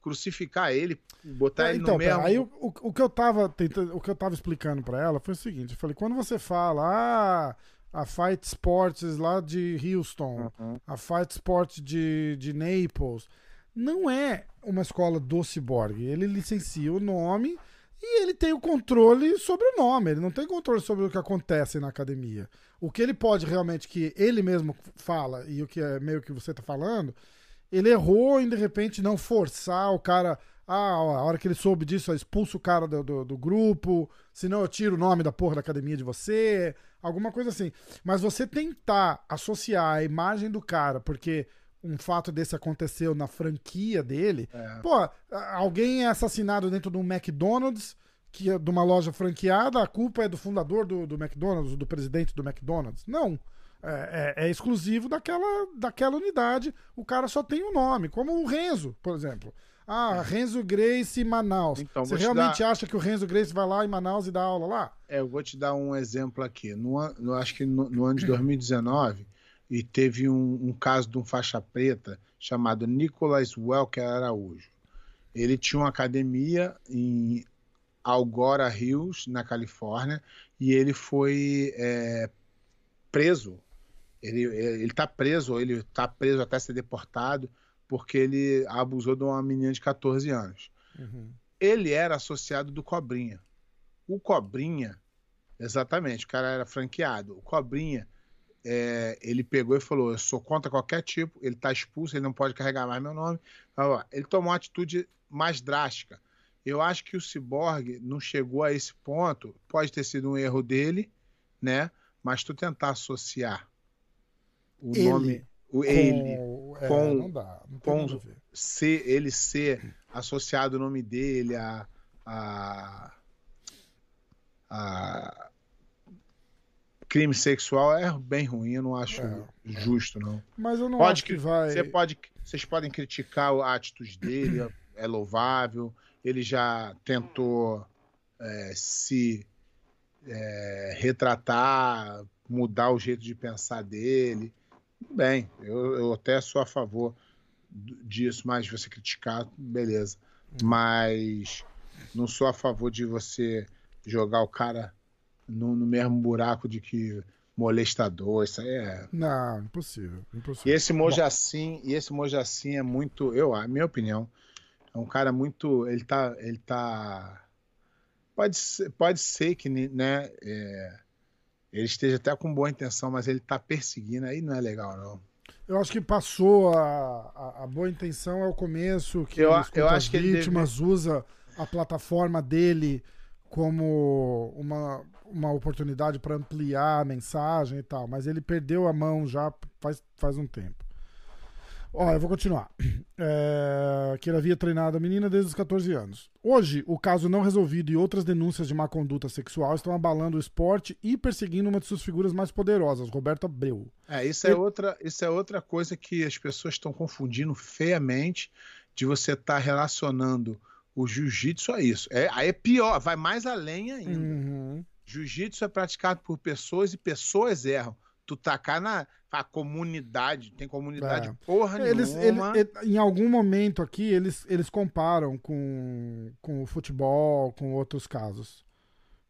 crucificar ele, botar É, ele então, no mesmo. aí o, o, o que eu tava tentando, o que eu tava explicando pra ela foi o seguinte, eu falei, quando você fala, ah, a Fight Sports lá de Houston, Uhum. a Fight Sports de, de Naples, não é uma escola do Cyborg, ele licencia o nome e ele tem o controle sobre o nome, ele não tem controle sobre o que acontece na academia. O que ele pode realmente, que ele mesmo fala, e o que é meio que você tá falando, ele errou em de repente não forçar o cara. Ah, a hora que ele soube disso, expulsa o cara do, do, do grupo, senão eu tiro o nome da porra da academia de você, alguma coisa assim. Mas você tentar associar a imagem do cara, porque um fato desse aconteceu na franquia dele, É. pô, alguém é assassinado dentro de um McDonald's, que é de uma loja franqueada, a culpa é do fundador do, do McDonald's, do presidente do McDonald's. Não. É, é- é exclusivo daquela, daquela unidade. O cara só tem o nome, como o Renzo, por exemplo. Ah, Renzo Grace Manaus. Então, Você realmente dar- acha que o Renzo Grace vai lá em Manaus e dá aula lá? É, eu vou te dar um exemplo aqui. No, no- acho que no, no ano de 2019, e teve um, um caso de um faixa preta chamado Nicolas Welker Araújo. Ele tinha uma academia em Algora Hills, na Califórnia, e ele foi é, preso. Ele está preso, ele está preso até ser deportado, porque ele abusou de uma menina de 14 anos ele era associado do Cobrinha. O Cobrinha, exatamente, o cara era franqueado. O Cobrinha, é, ele pegou e falou: Eu sou contra qualquer tipo, ele tá expulso, ele não pode carregar mais meu nome. Ele tomou uma atitude mais drástica. Eu acho que o Cyborg não chegou a esse ponto, pode ter sido um erro dele, né? Mas tu tentar associar o Ele nome, o ele, Com, é, com- não dá. Não com- ser, ele ser associado o nome dele a, a, a crime sexual é bem ruim, eu não acho É, justo, não. Mas eu não Pode acho que que- vai. Você pode, vocês podem criticar a atitude dele, é louvável. Ele já tentou é, se é, retratar, mudar o jeito de pensar dele. Bem, eu, eu até sou a favor disso, mas você criticar, beleza. Mas não sou a favor de você jogar o cara no, no mesmo buraco de que molestador, isso aí é Não, impossível. e impossível. esse Mojacin, e esse Mojacin é muito, eu, a minha opinião, é um cara muito, ele tá, ele tá, pode ser, pode ser que, né, é, ele esteja até com boa intenção, mas ele tá perseguindo, aí não é legal, não. Eu acho que passou a, a, a boa intenção é o começo, que Eu- eu acho que ele vítimas usa a plataforma dele como uma, uma oportunidade para ampliar a mensagem e tal, mas ele perdeu a mão já faz, faz um tempo. Ó, eu vou continuar. É, que ele havia treinado a menina desde os 14 anos. Hoje, o caso não resolvido e outras denúncias de má conduta sexual estão abalando o esporte e perseguindo uma de suas figuras mais poderosas, Roberto Abreu. É, isso é Ele- outra, isso é outra coisa que as pessoas estão confundindo feiamente de você estar relacionando o jiu-jitsu a isso. É, aí é pior, vai mais além ainda. Uhum. Jiu-jitsu é praticado por pessoas e pessoas erram. Tu tacar na a comunidade, tem comunidade É. porra Eles, ele- nenhuma. ele- em algum momento aqui, eles, eles comparam com, com o futebol, com outros casos.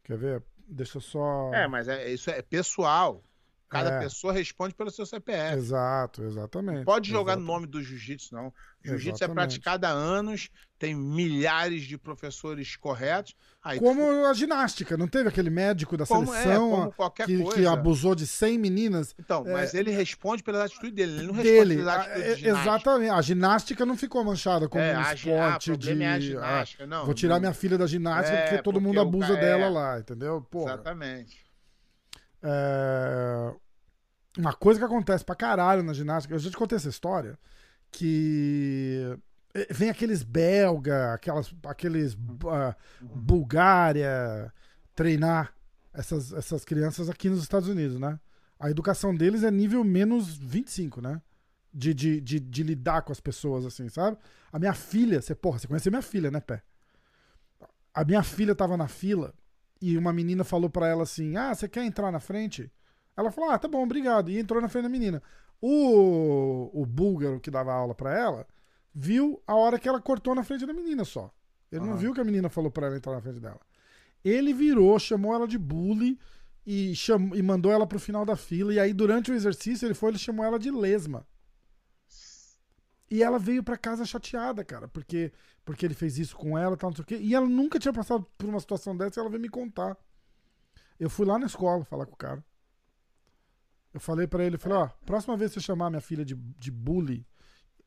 Quer ver? Deixa eu só. É, mas é, isso é pessoal. Cada É. pessoa responde pelo seu CPF. Exato, exatamente. Pode jogar no Exato. nome do jiu-jitsu, não. Jiu-jitsu é Exatamente. praticado há anos, tem milhares de professores corretos. Aí, Como a ginástica, não teve aquele médico da como é, seleção a- qualquer que, que abusou de 100 meninas Então, mas ele responde pela atitude dele, ele não responde dele? pela A- atitude é- de exatamente. A ginástica não ficou manchada como É, um a ah, esporte o de. problema é a ah, ginástica. Não, vou tirar não- minha filha da ginástica É, porque todo porque mundo abusa dela é. lá, entendeu? Porra. Exatamente. É, Uma coisa que acontece pra caralho na ginástica, eu já te contei essa história, que eh, vem aqueles belga, aquelas, aqueles ah, Bulgária treinar essas, essas crianças aqui nos Estados Unidos, né? A educação deles é nível menos 25, né? De, de, de, de lidar com as pessoas, assim, sabe? A minha filha, você, porra, você conhece a minha filha, né, Pé? A minha filha tava na fila e uma menina falou pra ela assim: Ah, você quer entrar na frente? Ela falou, ah, tá bom, obrigado. E entrou na frente da menina. O, o búlgaro que dava aula pra ela viu a hora que ela cortou na frente da menina só. Ele não Aham. viu que a menina falou pra ela entrar na frente dela. Ele virou, chamou ela de bully e, chamou, e mandou ela pro final da fila. E aí, durante o exercício, ele foi ele chamou ela de lesma. E ela veio pra casa chateada, cara, porque, porque ele fez isso com ela tal, não sei o quê. E ela nunca tinha passado por uma situação dessa e ela veio me contar. Eu fui lá na escola falar com o cara. Eu falei pra ele, falei, ó, próxima vez que você chamar minha filha de, de bully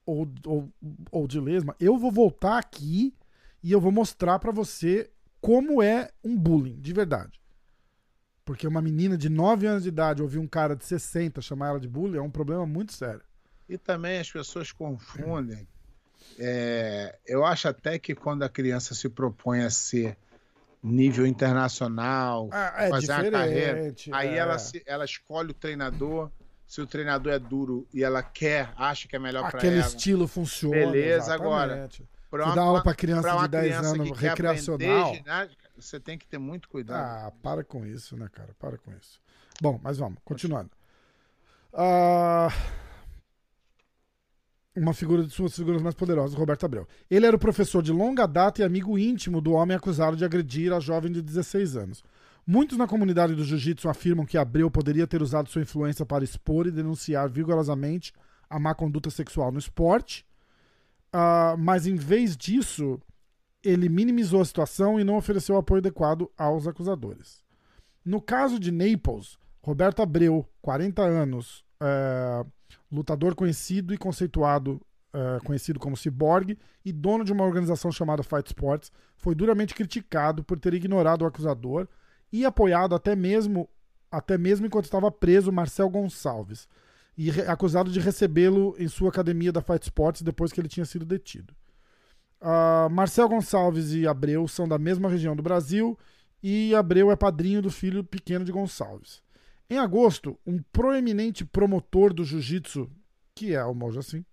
ou, ou, ou de lesma, eu vou voltar aqui e eu vou mostrar pra você como é um bullying, de verdade. Porque uma menina de 9 anos de idade ouvir um cara de 60 chamar ela de bully é um problema muito sério. E também as pessoas confundem. É, eu acho até que quando a criança se propõe a ser nível internacional, Ah, é fazer uma carreira, aí é. ela, se- ela escolhe o treinador. Se o treinador é duro e ela quer, acha que é melhor para Aquele ela. estilo funciona. Beleza, agora, exatamente. Pra Você uma- dá aula pra criança pra de 10 criança anos que recreacional. ginástica, você tem que ter muito cuidado. Ah, para com isso, né, cara? Para com isso. Bom, mas vamos, continuando. Ah, uma figura de suas figuras mais poderosas, Roberto Abreu. Ele era o professor de longa data e amigo íntimo do homem acusado de agredir a jovem de 16 anos. Muitos na comunidade do jiu-jitsu afirmam que Abreu poderia ter usado sua influência para expor e denunciar vigorosamente a má conduta sexual no esporte, Ah, mas em vez disso, ele minimizou a situação e não ofereceu apoio adequado aos acusadores. No caso de Naples, Roberto Abreu, 40 anos, é, lutador conhecido e conceituado, é, conhecido como Cyborg, e dono de uma organização chamada Fight Sports, foi duramente criticado por ter ignorado o acusador e apoiado até mesmo, até mesmo enquanto estava preso Marcel Gonçalves, e acusado de recebê-lo em sua academia da Fight Sports depois que ele tinha sido detido. Ah, Marcel Gonçalves e Abreu são da mesma região do Brasil e Abreu é padrinho do filho pequeno de Gonçalves. Em agosto, um proeminente promotor do jiu-jitsu, que é o Mojacin,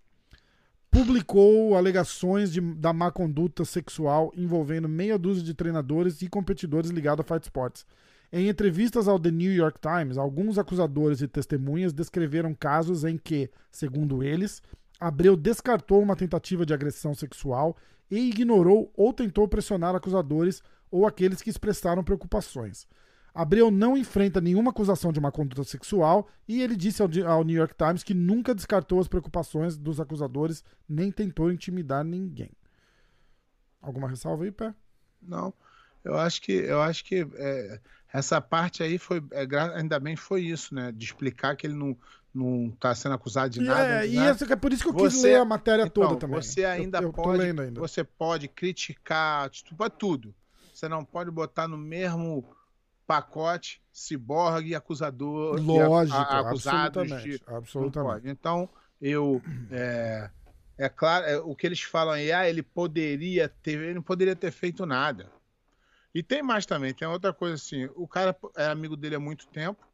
publicou alegações de, da má conduta sexual envolvendo meia dúzia de treinadores e competidores ligados a Fight Sports. Em entrevistas ao The New York Times, alguns acusadores e testemunhas descreveram casos em que, segundo eles, Abreu descartou uma tentativa de agressão sexual e ignorou ou tentou pressionar acusadores ou aqueles que expressaram preocupações. Abreu não enfrenta nenhuma acusação de uma conduta sexual e ele disse ao, ao New York Times que nunca descartou as preocupações dos acusadores nem tentou intimidar ninguém. Alguma ressalva aí, Pé? Não, eu acho que eu acho que é, essa parte aí foi é, ainda bem foi isso, né? De explicar que ele não não está sendo acusado de nada. é, de e nada. essa- é por isso que eu quis Você- ler a matéria Então, toda também. Você ainda eu, eu pode, lendo ainda. você pode criticar, tu pode tudo. Você não pode botar no mesmo pacote ciborgue acusador, e a- Lógico, a- acusados absolutamente. de, absolutamente. Então, eu é, é claro, é, o que eles falam aí, ah, ele poderia ter, ele não poderia ter feito nada. E tem mais também, tem outra coisa assim, o cara é amigo dele há muito tempo,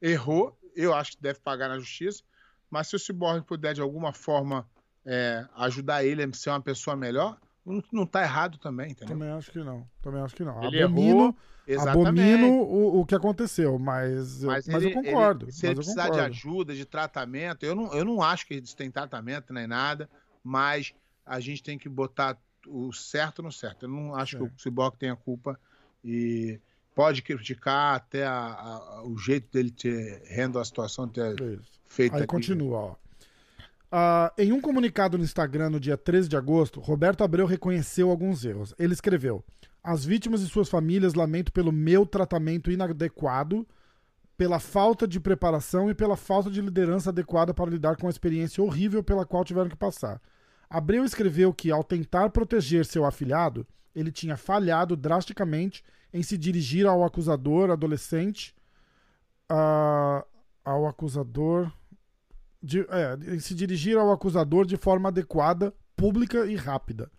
errou, eu acho que deve pagar na justiça, mas se o Cyborg puder de alguma forma é, ajudar ele a ser uma pessoa melhor, não, não tá errado também, entendeu? Também acho que não. Também acho que não. Ele abomino errou, exatamente. abomino o, o que aconteceu, mas, eu, mas, Mas, ele- eu concordo. ele- se ele mas eu precisar de concordo. ajuda, de tratamento, eu não, eu não acho que eles têm tratamento nem nada, mas a gente tem que botar o certo no certo. Eu não acho Sim. que o Cyborg tenha culpa e pode criticar até a- a- o jeito dele ter rendo a situação, ter Isso. feito Aí aquilo. continua, ó. Ah, em um comunicado no Instagram no dia 13 de agosto, Roberto Abreu reconheceu alguns erros. Ele escreveu: As vítimas e suas famílias lamento pelo meu tratamento inadequado, pela falta de preparação e pela falta de liderança adequada para lidar com a experiência horrível pela qual tiveram que passar. Abreu escreveu que, ao tentar proteger seu afilhado, ele tinha falhado drasticamente em se dirigir ao acusador adolescente. ah, ao acusador. De- é, se dirigir ao acusador de forma adequada, pública e rápida.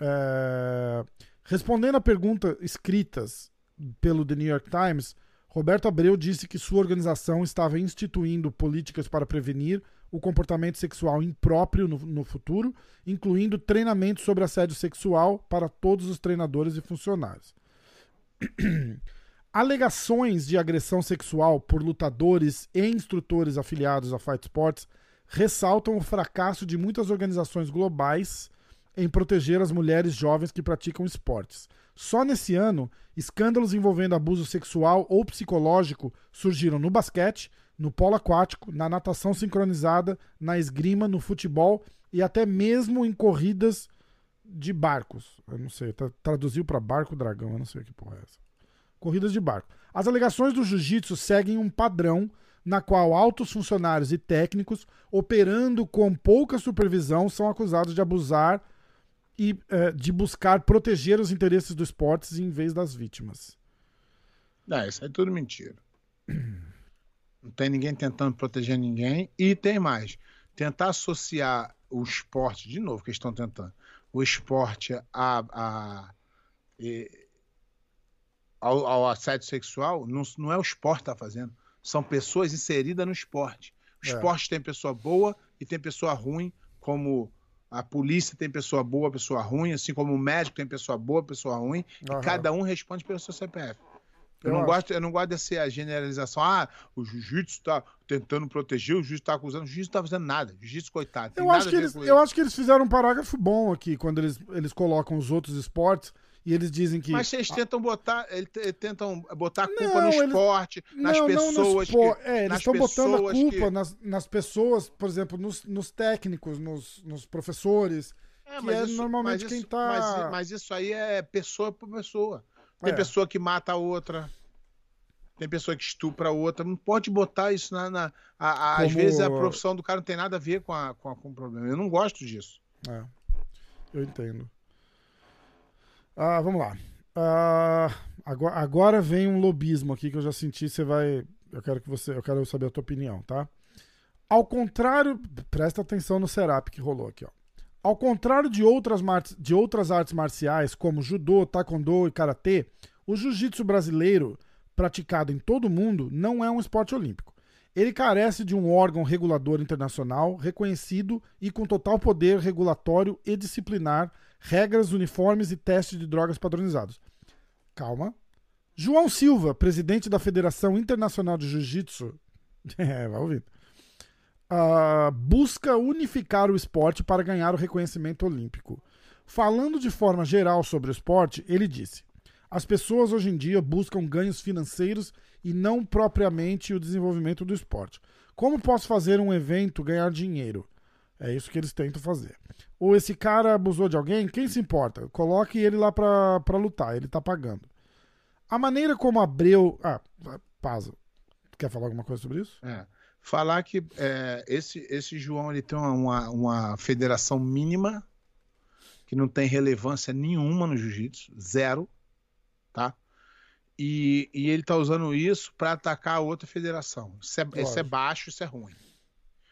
É, respondendo a perguntas escritas pelo The New York Times, Roberto Abreu disse que sua organização estava instituindo políticas para prevenir o comportamento sexual impróprio no, no futuro, incluindo treinamento sobre assédio sexual para todos os treinadores e funcionários. Alegações de agressão sexual por lutadores e instrutores afiliados a Fight Sports ressaltam o fracasso de muitas organizações globais em proteger as mulheres jovens que praticam esportes. Só nesse ano, escândalos envolvendo abuso sexual ou psicológico surgiram no basquete, no polo aquático, na natação sincronizada, na esgrima, no futebol e até mesmo em corridas de barcos. Eu não sei, tra traduziu para barco dragão, eu não sei que porra é essa. Corridas de barco. As alegações do jiu-jitsu seguem um padrão na qual altos funcionários e técnicos, operando com pouca supervisão, são acusados de abusar e é, de buscar proteger os interesses dos esportes em vez das vítimas. Não, isso é tudo mentira. Não tem ninguém tentando proteger ninguém. E tem mais. Tentar associar o esporte, de novo, que estão tentando, o esporte a, a, ao, ao, assédio sexual, não, não é o esporte que está fazendo. São pessoas inseridas no esporte. O é. esporte tem pessoa boa e tem pessoa ruim, como a polícia tem pessoa boa, pessoa ruim, assim como o médico tem pessoa boa, pessoa ruim, uhum. e cada um responde pelo seu CPF. Eu, eu não, gosto, eu não gosto dessa generalização. Ah, o jiu-jitsu está tentando proteger, o juiz está acusando. O juiz não está fazendo nada. O jiu-jitsu, coitado. Eu acho, que eles, eu acho que eles fizeram um parágrafo bom aqui, quando eles, eles colocam os outros esportes e eles dizem que. Mas eles tentam botar, eles tentam botar a culpa não, no esporte, eles... nas não, pessoas. Não, que, é, eles estão botando a culpa que... nas, nas pessoas, por exemplo, nos, nos técnicos, nos, nos professores. É, que é isso, normalmente quem está. Mas, mas, isso aí é pessoa por pessoa. Tem é. pessoa que mata a outra. Tem pessoa que estupra a outra. Não pode botar isso na. na a, a, Como... Às vezes a profissão do cara não tem nada a ver com, a, com, a, com o problema. Eu não gosto disso. É. Eu entendo. Ah, vamos lá. Ah, agora, agora vem um lobismo aqui que eu já senti. Você vai. Eu quero que você. Eu quero saber a tua opinião, tá? Ao contrário. Presta atenção no Serap que rolou aqui, ó. Ao contrário de outras, de outras artes marciais, como judô, taekwondo e karatê, o jiu-jitsu brasileiro, praticado em todo o mundo, não é um esporte olímpico. Ele carece de um órgão regulador internacional reconhecido e com total poder regulatório e disciplinar regras, uniformes e testes de drogas padronizados. Calma. João Silva, presidente da Federação Internacional de Jiu-Jitsu, é, vai ouvindo, uh, busca unificar o esporte para ganhar o reconhecimento olímpico. Falando de forma geral sobre o esporte, ele disse: as pessoas hoje em dia buscam ganhos financeiros e não propriamente o desenvolvimento do esporte. Como posso fazer um evento ganhar dinheiro? É isso que eles tentam fazer. Ou esse cara abusou de alguém, quem se importa? Coloque ele lá pra lutar, ele tá pagando. A maneira como Abreu. Ah, Pazo. Quer falar alguma coisa sobre isso? É. Falar que é, esse, esse João ele tem uma, uma federação mínima que não tem relevância nenhuma no jiu-jitsu, zero, tá? E, e ele tá usando isso para atacar a outra federação. Isso é, isso é baixo, isso é ruim.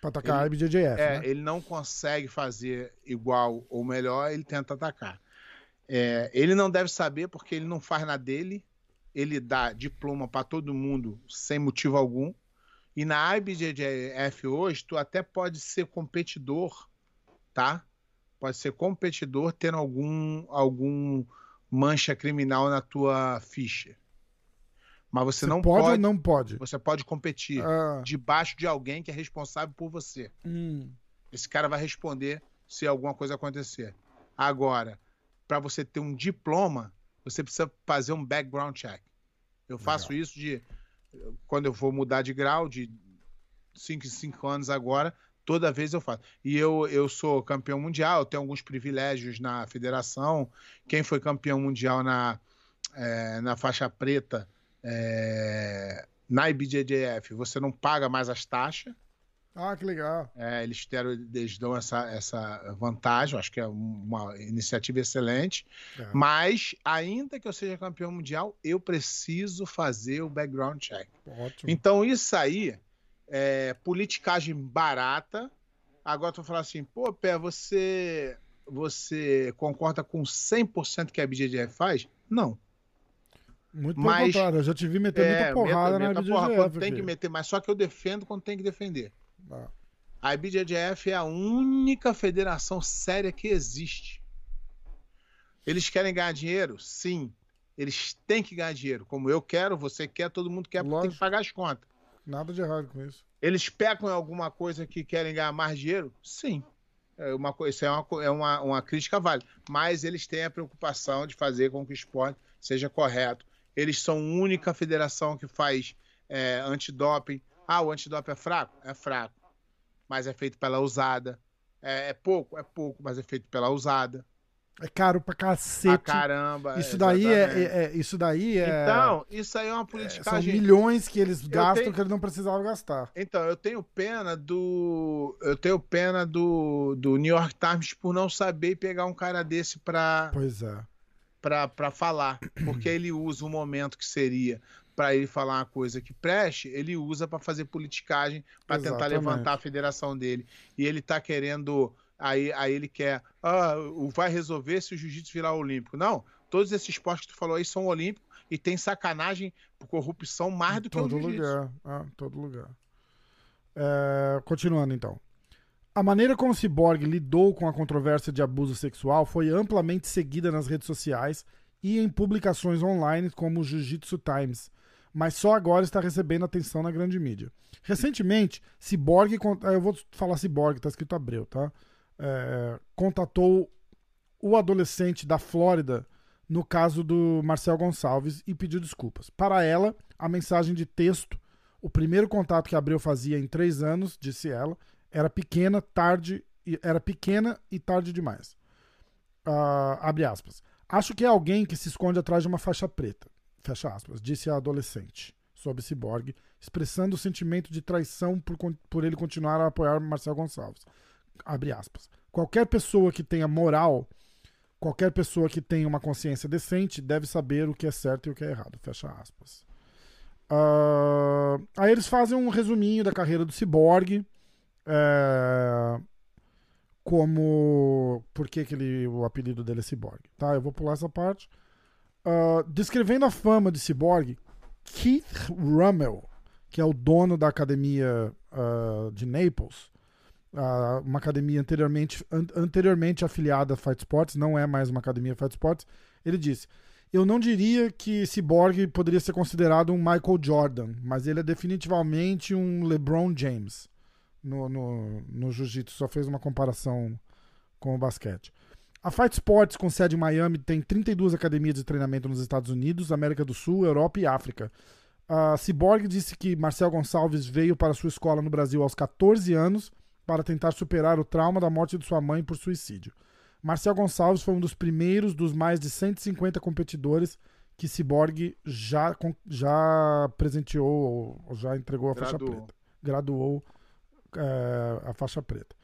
Pra atacar ele, a IBJJF. É, né? ele não consegue fazer igual ou melhor, ele tenta atacar. É, ele não deve saber porque ele não faz na dele, ele dá diploma para todo mundo sem motivo algum. E na IBJJF hoje, tu até pode ser competidor, tá? Pode ser competidor tendo algum, algum mancha criminal na tua ficha. Mas você, você não pode, pode, ou não pode? Você pode competir ah. debaixo de alguém que é responsável por você. Hum. Esse cara vai responder se alguma coisa acontecer. Agora, para você ter um diploma, você precisa fazer um background check. Eu faço Legal. isso de quando eu vou mudar de grau de 5 em 5 anos agora, toda vez eu faço. E eu, eu sou campeão mundial, tenho alguns privilégios na federação. Quem foi campeão mundial na, é, na faixa preta é, na IBJJF você não paga mais as taxas. Ah, que legal. É, eles, teram, eles dão essa, essa vantagem, acho que é uma iniciativa excelente. É. Mas, ainda que eu seja campeão mundial, eu preciso fazer o background check. Ótimo. Então, isso aí é politicagem barata. Agora, tu falar assim, pô, Pé, você, você concorda com 100% que a BJJF faz? Não. Muito pelo mas, contrário, eu já te vi meter é, muita porrada na porra, quando tem que meter, mas só que eu defendo quando tem que defender. Ah. A IBJJF é a única federação séria que existe. Eles querem ganhar dinheiro? Sim. Eles têm que ganhar dinheiro. Como eu quero, você quer, todo mundo quer, porque tem que pagar as contas. Nada de errado com isso. Eles pecam em alguma coisa que querem ganhar mais dinheiro? Sim. É uma, isso é, uma, é uma, uma crítica válida. Mas eles têm a preocupação de fazer com que o esporte seja correto. Eles são a única federação que faz é, antidoping. Ah, o antidoping é fraco? É fraco. Mas é feito pela usada. É, é pouco? É pouco, mas é feito pela usada. É caro pra cacete. Ah, caramba. isso, daí é, é- é- isso daí é. Então, isso aí é uma é, são politicagem. milhões que eles gastam tenho- que eles não precisavam gastar. Então, eu tenho pena do. Eu tenho pena do, do New York Times por não saber pegar um cara desse pra, Pois é. Pra falar. Porque ele usa um momento que seria pra ele falar uma coisa que preste, ele usa pra fazer politicagem, pra tentar levantar a federação dele. E ele tá querendo. Aí, aí ele quer. Ah, o- vai resolver se o jiu-jitsu virar olímpico. Não. Todos esses esportes que tu falou aí são olímpicos e tem sacanagem por corrupção mais do que o todo lugar. Ah, todo lugar. É, continuando então. A maneira como o Cyborg lidou com a controvérsia de abuso sexual foi amplamente seguida nas redes sociais e em publicações online como o Jiu-Jitsu Times, mas só agora está recebendo atenção na grande mídia. Recentemente, Cyborg, ah, eu vou falar Cyborg, tá escrito Abreu, tá? É, contatou o adolescente da Flórida no caso do Marcel Gonçalves e pediu desculpas. Para ela, a mensagem de texto, o primeiro contato que Abreu fazia em três anos, disse ela, era pequena, tarde, era pequena e tarde demais. Ah, abre aspas. Acho que é alguém que se esconde atrás de uma faixa preta. Fecha aspas. Disse a adolescente sobre Cyborg, expressando o sentimento de traição por, por ele continuar a apoiar Marcel Gonçalves. Abre aspas. Qualquer pessoa que tenha moral, qualquer pessoa que tenha uma consciência decente deve saber o que é certo e o que é errado. Fecha aspas. Ah, aí eles fazem um resuminho da carreira do Cyborg. É, como. Por que, que ele, o apelido dele é Cyborg? Tá, eu vou pular essa parte. Ah, descrevendo a fama de Cyborg, Keith Rummel, que é o dono da academia ah, de Naples, ah, uma academia anteriormente, an- anteriormente afiliada a Fight Sports, não é mais uma academia Fight Sports, ele disse: Eu não diria que Cyborg poderia ser considerado um Michael Jordan, mas ele é definitivamente um LeBron James no, no, no jiu-jitsu, só fez uma comparação com o basquete. A Fight Sports, com sede em Miami, tem 32 academias de treinamento nos Estados Unidos, América do Sul, Europa e África. A Cyborg disse que Marcel Gonçalves veio para sua escola no Brasil aos 14 anos para tentar superar o trauma da morte de sua mãe por suicídio. Marcel Gonçalves foi um dos primeiros dos mais de 150 competidores que Cyborg já, já presenteou ou ou já entregou a faixa Graduou. preta. Graduou é, a faixa preta.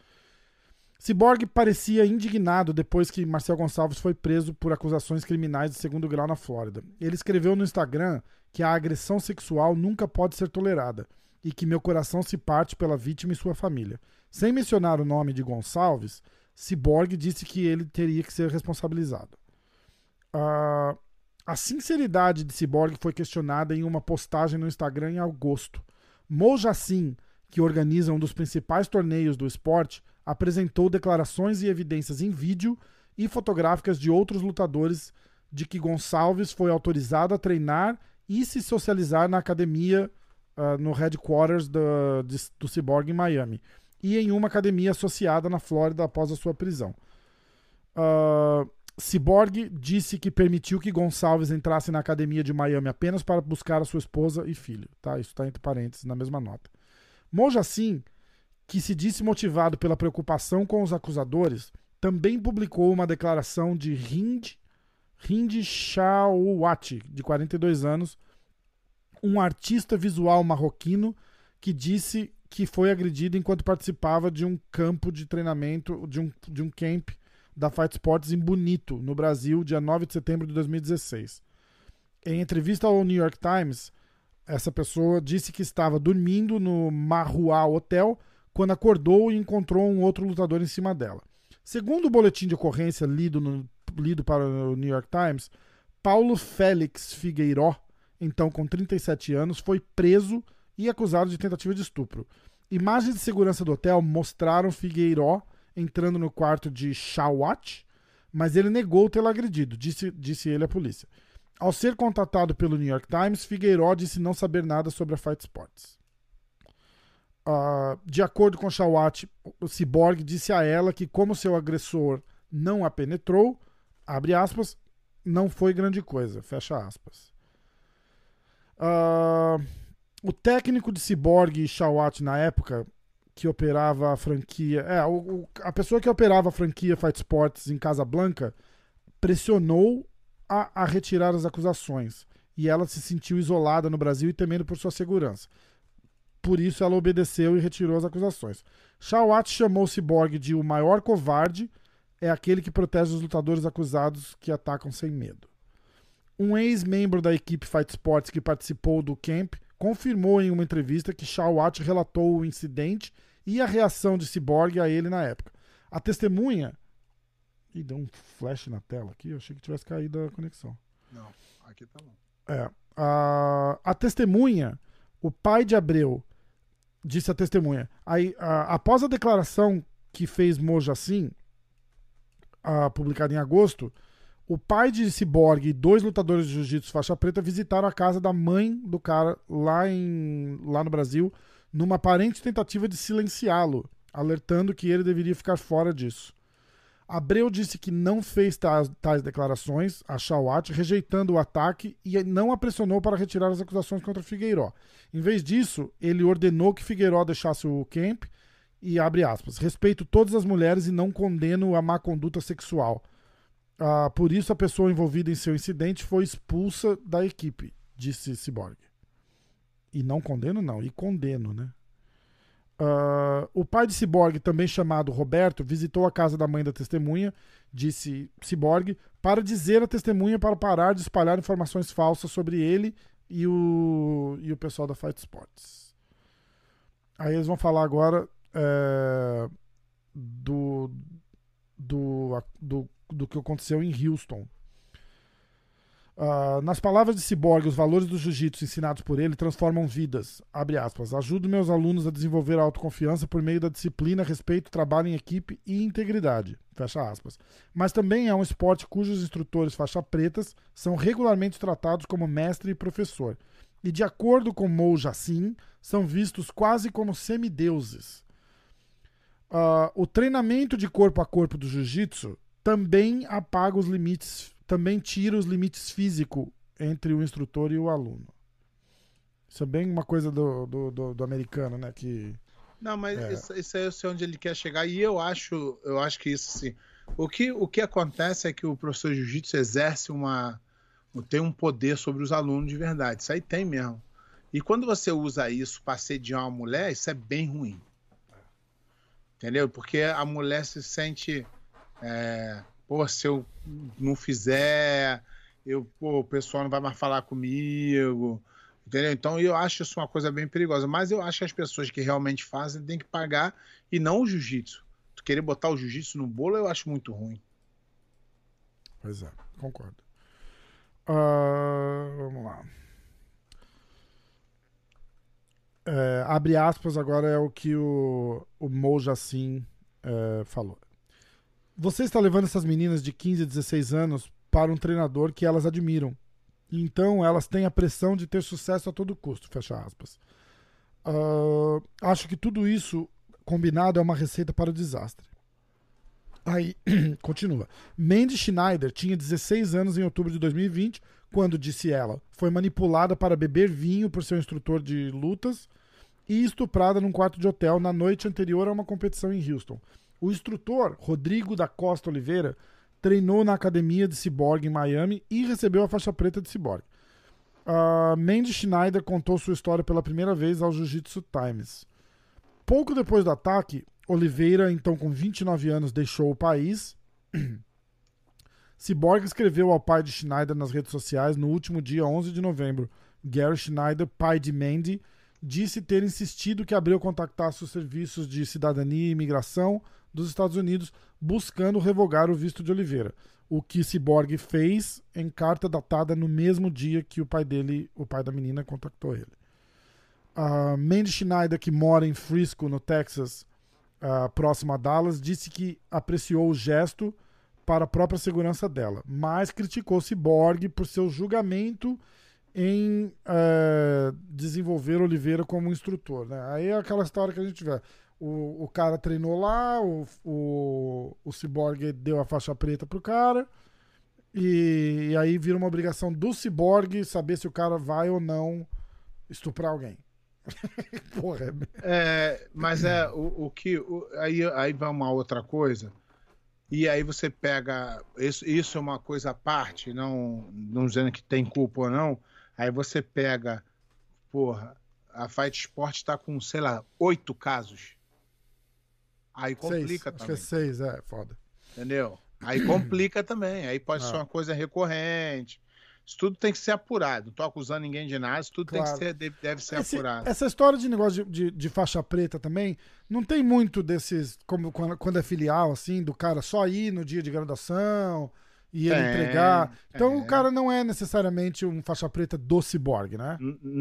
Cyborg parecia indignado depois que Marcel Gonçalves foi preso por acusações criminais de segundo grau na Flórida. Ele escreveu no Instagram que a agressão sexual nunca pode ser tolerada e que meu coração se parte pela vítima e sua família. Sem mencionar o nome de Gonçalves, Cyborg disse que ele teria que ser responsabilizado. Ah, a sinceridade de Cyborg foi questionada em uma postagem no Instagram em agosto. Mo Jassin, que organiza um dos principais torneios do esporte, apresentou declarações e evidências em vídeo e fotográficas de outros lutadores de que Gonçalves foi autorizado a treinar e se socializar na academia ah, no headquarters do, do Cyborg em Miami e em uma academia associada na Flórida após a sua prisão. Ah, Cyborg disse que permitiu que Gonçalves entrasse na academia de Miami apenas para buscar a sua esposa e filho. Tá? Isso está entre parênteses na mesma nota. Mojassin, que se disse motivado pela preocupação com os acusadores, também publicou uma declaração de Hind, Hind de 42 anos, um artista visual marroquino que disse que foi agredido enquanto participava de um campo de treinamento, de um, de um camp da Fight Sports em Bonito, no Brasil, dia 9 de setembro de 2016. Em entrevista ao New York Times, essa pessoa disse que estava dormindo no Marruá Hotel quando acordou e encontrou um outro lutador em cima dela. Segundo o boletim de ocorrência lido, no- lido para o New York Times, Paulo Félix Figueiró, então com 37 anos, foi preso e acusado de tentativa de estupro. Imagens de segurança do hotel mostraram Figueiró entrando no quarto de Shawat, mas ele negou tê-la agredido, disse, disse ele à polícia. Ao ser contatado pelo New York Times, Figueiró disse não saber nada sobre a Fight Sports. Uh, de acordo com Shawat, o Cyborg disse a ela que, como seu agressor não a penetrou, abre aspas, não foi grande coisa, fecha aspas. Uh, o técnico de Cyborg e Shawat na época, que operava a franquia. É, o, o, a pessoa que operava a franquia Fight Sports em Casablanca pressionou a, a retirar as acusações. E ela se sentiu isolada no Brasil e temendo por sua segurança. Por isso ela obedeceu e retirou as acusações. Shawat chamou Cyborg de o maior covarde, é aquele que protege os lutadores acusados que atacam sem medo. Um ex-membro da equipe Fight Sports que participou do camp confirmou em uma entrevista que Shawat relatou o incidente e a reação de Cyborg a ele na época. A testemunha. Ih, deu um flash na tela aqui, eu achei que tivesse caído a conexão. Não, aqui tá bom. É. A, a testemunha, o pai de Abreu, disse a testemunha. Aí, a, após a declaração que fez Mojacin, a, publicada em agosto, o pai de Cyborg e dois lutadores de jiu-jitsu faixa preta visitaram a casa da mãe do cara lá, em, lá no Brasil, numa aparente tentativa de silenciá-lo, alertando que ele deveria ficar fora disso. Abreu disse que não fez tais, tais declarações a Shawat, rejeitando o ataque e não a pressionou para retirar as acusações contra Figueiró. Em vez disso, ele ordenou que Figueiró deixasse o camp e abre aspas, respeito todas as mulheres e não condeno a má conduta sexual. Ah, por isso a pessoa envolvida em seu incidente foi expulsa da equipe, disse Cyborg. E não condeno, não, e condeno, né? Uh, o pai de Cyborg, também chamado Roberto, visitou a casa da mãe da testemunha, disse Cyborg, para dizer à testemunha para parar de espalhar informações falsas sobre ele e o, e o pessoal da Fight Sports. Aí eles vão falar agora é, do, do, do, do que aconteceu em Houston. Uh, nas palavras de Cyborg, os valores do jiu-jitsu ensinados por ele transformam vidas. Abre aspas. Ajudo meus alunos a desenvolver a autoconfiança por meio da disciplina, respeito, trabalho em equipe e integridade. Fecha aspas. Mas também é um esporte cujos instrutores faixa pretas são regularmente tratados como mestre e professor. E de acordo com Mo Jassin, são vistos quase como semideuses. Uh, o treinamento de corpo a corpo do jiu-jitsu também apaga os limites também tira os limites físicos entre o instrutor e o aluno. Isso é bem uma coisa do, do, do, do americano, né? Que, Não, mas é. isso, isso aí eu sei onde ele quer chegar. E eu acho, eu acho que isso assim. O que, o que acontece é que o professor de jiu-jitsu exerce uma. tem um poder sobre os alunos de verdade. Isso aí tem mesmo. E quando você usa isso para sediar uma mulher, isso é bem ruim. Entendeu? Porque a mulher se sente. É, pô, se eu não fizer, eu, pô, o pessoal não vai mais falar comigo. Entendeu? Então eu acho isso uma coisa bem perigosa. Mas eu acho que as pessoas que realmente fazem têm que pagar e não o jiu-jitsu. Tu querer botar o jiu-jitsu no bolo eu acho muito ruim. Pois é, concordo. Uh, vamos lá. É, abre aspas, agora é o que o, o Mo Jassin é, falou. Você está levando essas meninas de 15 a 16 anos para um treinador que elas admiram. Então elas têm a pressão de ter sucesso a todo custo. Fecha aspas. Uh, acho que tudo isso combinado é uma receita para o desastre. Aí, continua. Mandy Schneider tinha 16 anos em outubro de 2020, quando, disse ela, foi manipulada para beber vinho por seu instrutor de lutas e estuprada num quarto de hotel na noite anterior a uma competição em Houston. O instrutor, Rodrigo da Costa Oliveira, treinou na academia de Cyborg em Miami e recebeu a faixa preta de Cyborg. Uh, Mandy Schneider contou sua história pela primeira vez ao Jiu-Jitsu Times. Pouco depois do ataque, Oliveira, então com 29 anos, deixou o país. Cyborg escreveu ao pai de Schneider nas redes sociais no último dia 11 de novembro. Gary Schneider, pai de Mandy, disse ter insistido que Abreu contactasse os serviços de cidadania e imigração dos Estados Unidos buscando revogar o visto de Oliveira, o que Cyborg fez em carta datada no mesmo dia que o pai dele, o pai da menina, contactou ele. Uh, Mandy Schneider, que mora em Frisco, no Texas, uh, próximo a Dallas, disse que apreciou o gesto para a própria segurança dela, mas criticou Cyborg por seu julgamento em é, desenvolver Oliveira como instrutor. Né? Aí é aquela história que a gente vê. O, o cara treinou lá, o, o, o Cyborg deu a faixa preta pro cara, e, e aí vira uma obrigação do Cyborg saber se o cara vai ou não estuprar alguém. Porra. É, mas é o, o que. O, aí, aí vai uma outra coisa. E aí você pega. Isso, isso é uma coisa à parte, não, não dizendo que tem culpa ou não. Aí você pega. Porra, a Fight Sport está com, sei lá, oito casos. Aí complica seis, também. Acho que é seis, é, foda. Entendeu? Aí complica também. Aí pode ah. ser uma coisa recorrente. Isso tudo tem que ser apurado. Não tô acusando ninguém de nada, isso tudo claro. tem que ser, deve ser Esse, apurado. Essa história de negócio de, de, de, faixa preta também, não tem muito desses, como quando, quando, é filial, assim, do cara só ir no dia de graduação e ele é, entregar. Então é. o cara não é necessariamente um faixa preta do ciborgue, né?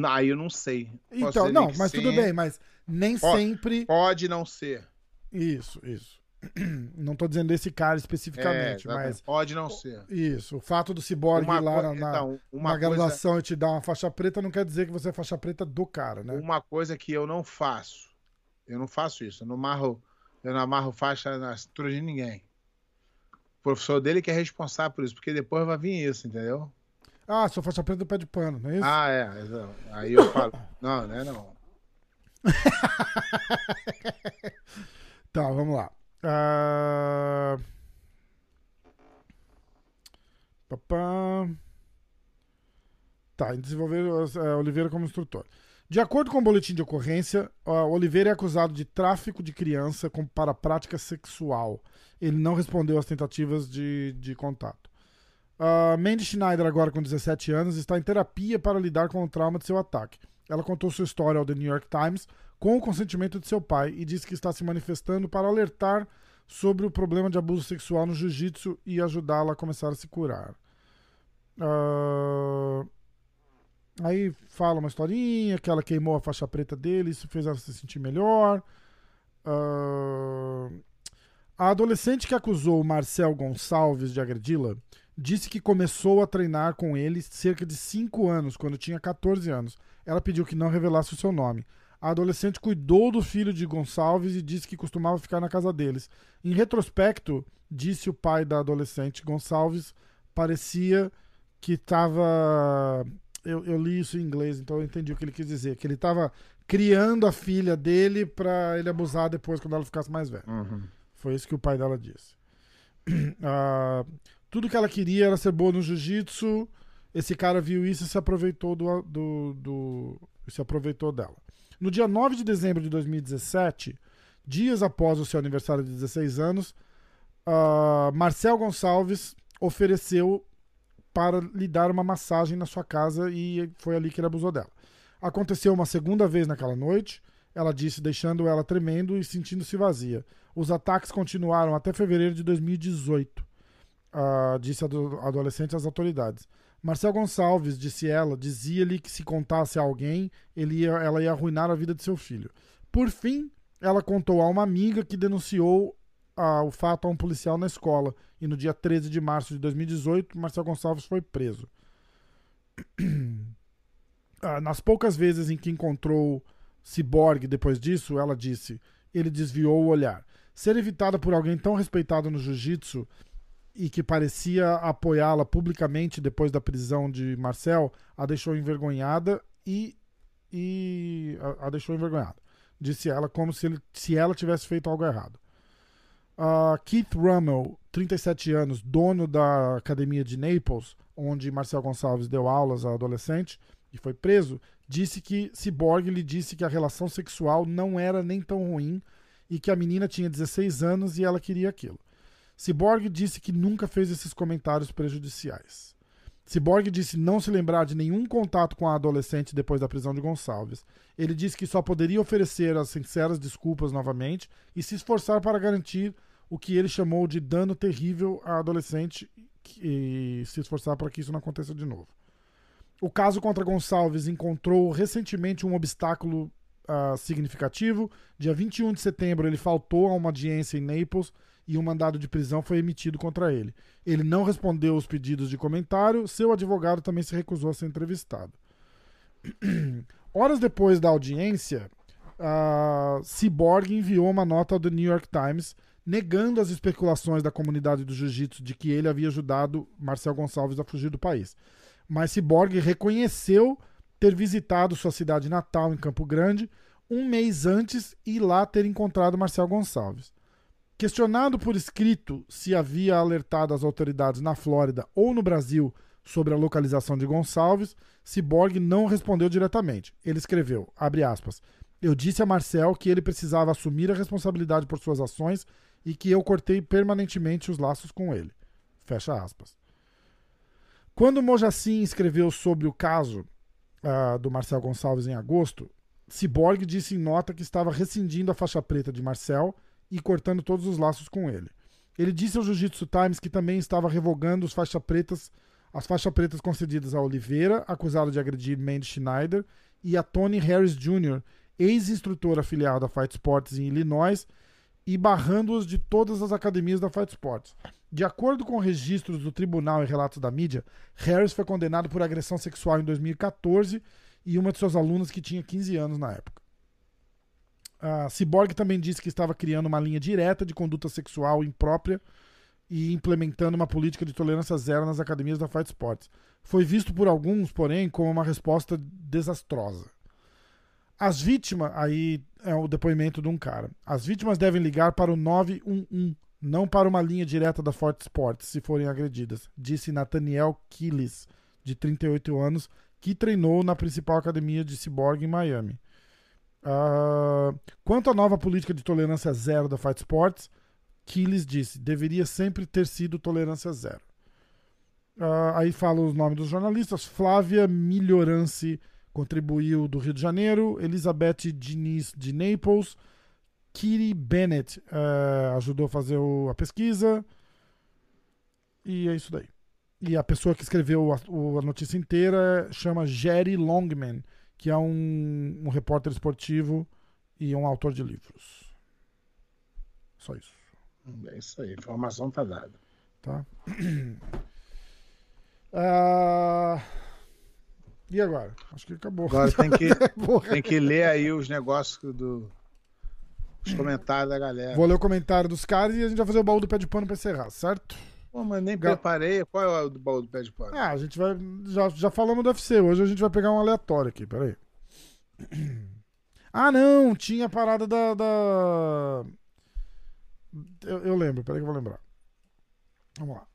Aí eu não sei. Posso então, não, mas sim. tudo bem, mas nem pode, sempre. Pode não ser. Isso, isso. Não estou dizendo esse cara especificamente, é, mas. Pode não ser. Isso. O fato do ciborgue ir lá na, então, na graduação coisa... e te dar uma faixa preta não quer dizer que você é faixa preta do cara, né? Uma coisa que eu não faço. Eu não faço isso. Eu não amarro, eu não amarro faixa na cintura de ninguém. O professor dele que é responsável por isso, porque depois vai vir isso, entendeu? Ah, sou faixa preta do pé de pano, não é isso? Ah, é. Aí eu falo. não, não é não. tá, vamos lá. Uh... Tá, em desenvolver uh, Oliveira como instrutor. De acordo com o boletim de ocorrência, uh, Oliveira é acusado de tráfico de criança com, para prática sexual. Ele não respondeu às tentativas de, de contato. Uh, Mandy Schneider, agora com 17 anos, está em terapia para lidar com o trauma de seu ataque. Ela contou sua história ao The New York Times com o consentimento de seu pai e disse que está se manifestando para alertar sobre o problema de abuso sexual no jiu-jitsu e ajudá-la a começar a se curar. Uh... Aí fala uma historinha que ela queimou a faixa preta dele, isso fez ela se sentir melhor. Uh... A adolescente que acusou Marcel Gonçalves de agredi-la disse que começou a treinar com ele cerca de 5 anos, quando tinha 14 anos. Ela pediu que não revelasse o seu nome. A adolescente cuidou do filho de Gonçalves e disse que costumava ficar na casa deles. Em retrospecto, disse o pai da adolescente, Gonçalves parecia que estava. Eu, eu, li isso em inglês, então eu entendi o que ele quis dizer. Que ele estava criando a filha dele para ele abusar depois, quando ela ficasse mais velha. Uhum. Foi isso que o pai dela disse. Uh, tudo que ela queria era ser boa no jiu-jitsu. Esse cara viu isso e se aproveitou do, do, do, se aproveitou dela. No dia 9 de dezembro de 2017, dias após o seu aniversário de 16 anos, uh, Marcel Gonçalves ofereceu para lhe dar uma massagem na sua casa e foi ali que ele abusou dela. Aconteceu uma segunda vez naquela noite, ela disse, deixando ela tremendo e sentindo-se vazia. Os ataques continuaram até fevereiro de 2018, uh, ah, disse a adolescente às autoridades. Marcel Gonçalves, disse ela, dizia-lhe que se contasse a alguém, ele ia, ela ia arruinar a vida de seu filho. Por fim, ela contou a uma amiga que denunciou o fato a um policial na escola. E no dia 13 de março de 2018, Marcel Gonçalves foi preso. ah, nas poucas vezes em que encontrou Cyborg depois disso, ela disse: ele desviou o olhar. Ser evitada por alguém tão respeitado no jiu-jitsu e que parecia apoiá-la publicamente depois da prisão de Marcel, a deixou envergonhada e, e a, a, deixou envergonhada. Disse ela como se, ele, se ela tivesse feito algo errado. Uh, Keith Rummel, 37 anos, dono da academia de Naples, onde Marcel Gonçalves deu aulas a adolescente e foi preso, disse que Cyborg lhe disse que a relação sexual não era nem tão ruim e que a menina tinha 16 anos e ela queria aquilo. Cyborg disse que nunca fez esses comentários prejudiciais. Cyborg disse não se lembrar de nenhum contato com a adolescente depois da prisão de Gonçalves. Ele disse que só poderia oferecer as sinceras desculpas novamente e se esforçar para garantir o que ele chamou de dano terrível à adolescente e se esforçar para que isso não aconteça de novo. O caso contra Gonçalves encontrou recentemente um obstáculo uh, significativo. Dia 21 de setembro, ele faltou a uma audiência em Naples e um mandado de prisão foi emitido contra ele. Ele não respondeu os pedidos de comentário, seu advogado também se recusou a ser entrevistado. Horas depois da audiência, a Cyborg enviou uma nota ao The New York Times negando as especulações da comunidade do jiu-jitsu de que ele havia ajudado Marcel Gonçalves a fugir do país. Mas Cyborg reconheceu ter visitado sua cidade natal em Campo Grande um mês antes e lá ter encontrado Marcel Gonçalves. Questionado por escrito se havia alertado as autoridades na Flórida ou no Brasil sobre a localização de Gonçalves, Cyborg não respondeu diretamente. Ele escreveu, aspas, eu disse a Marcel que ele precisava assumir a responsabilidade por suas ações e que eu cortei permanentemente os laços com ele. Fecha aspas. Quando Mojacin escreveu sobre o caso uh, do Marcel Gonçalves em agosto, Cyborg disse em nota que estava rescindindo a faixa preta de Marcel e cortando todos os laços com ele. Ele disse ao Jiu-Jitsu Times que também estava revogando os faixa pretas, as faixas pretas concedidas a Oliveira, acusado de agredir Mandy Schneider, e a Tony Harris Jr., ex-instrutor afiliado à Fight Sports em Illinois, e barrando-os de todas as academias da Fight Sports. De acordo com registros do tribunal e relatos da mídia, Harris foi condenado por agressão sexual em 2014 e uma de suas alunas que tinha 15 anos na época. A Cyborg também disse que estava criando uma linha direta de conduta sexual imprópria e implementando uma política de tolerância zero nas academias da Fight Sports. Foi visto por alguns, porém, como uma resposta desastrosa. As vítimas, aí é o depoimento de um cara. As vítimas devem ligar para o 911, não para uma linha direta da Fort Sports, se forem agredidas, disse Nathaniel Killis, de 38 anos, que treinou na principal academia de Cyborg em Miami. Uh, quanto à nova política de tolerância zero da Fight Sports, Killis disse: deveria sempre ter sido tolerância zero. Uh, aí fala os nomes dos jornalistas: Flávia Melhorance contribuiu do Rio de Janeiro, Elizabeth Diniz de Naples, Kitty Bennett uh, ajudou a fazer o, a pesquisa. E é isso daí. E a pessoa que escreveu a, a notícia inteira chama Jerry Longman, que é um, um repórter esportivo e um autor de livros. Só isso. É isso aí, a informação tá dada. Tá. Uh... E agora? Acho que acabou. Agora tem que, tem que ler aí os negócios do. Os comentários da galera. Vou ler o comentário dos caras e a gente vai fazer o baú do pé de pano pra encerrar, certo? Pô, mas nem Ga... preparei. Qual é o do baú do pé de pano? Ah, a gente vai. Já, já falamos do UFC. Hoje a gente vai pegar um aleatório aqui, peraí. Ah, não! Tinha a parada da. da... Eu, eu lembro, peraí que eu vou lembrar. Vamos lá.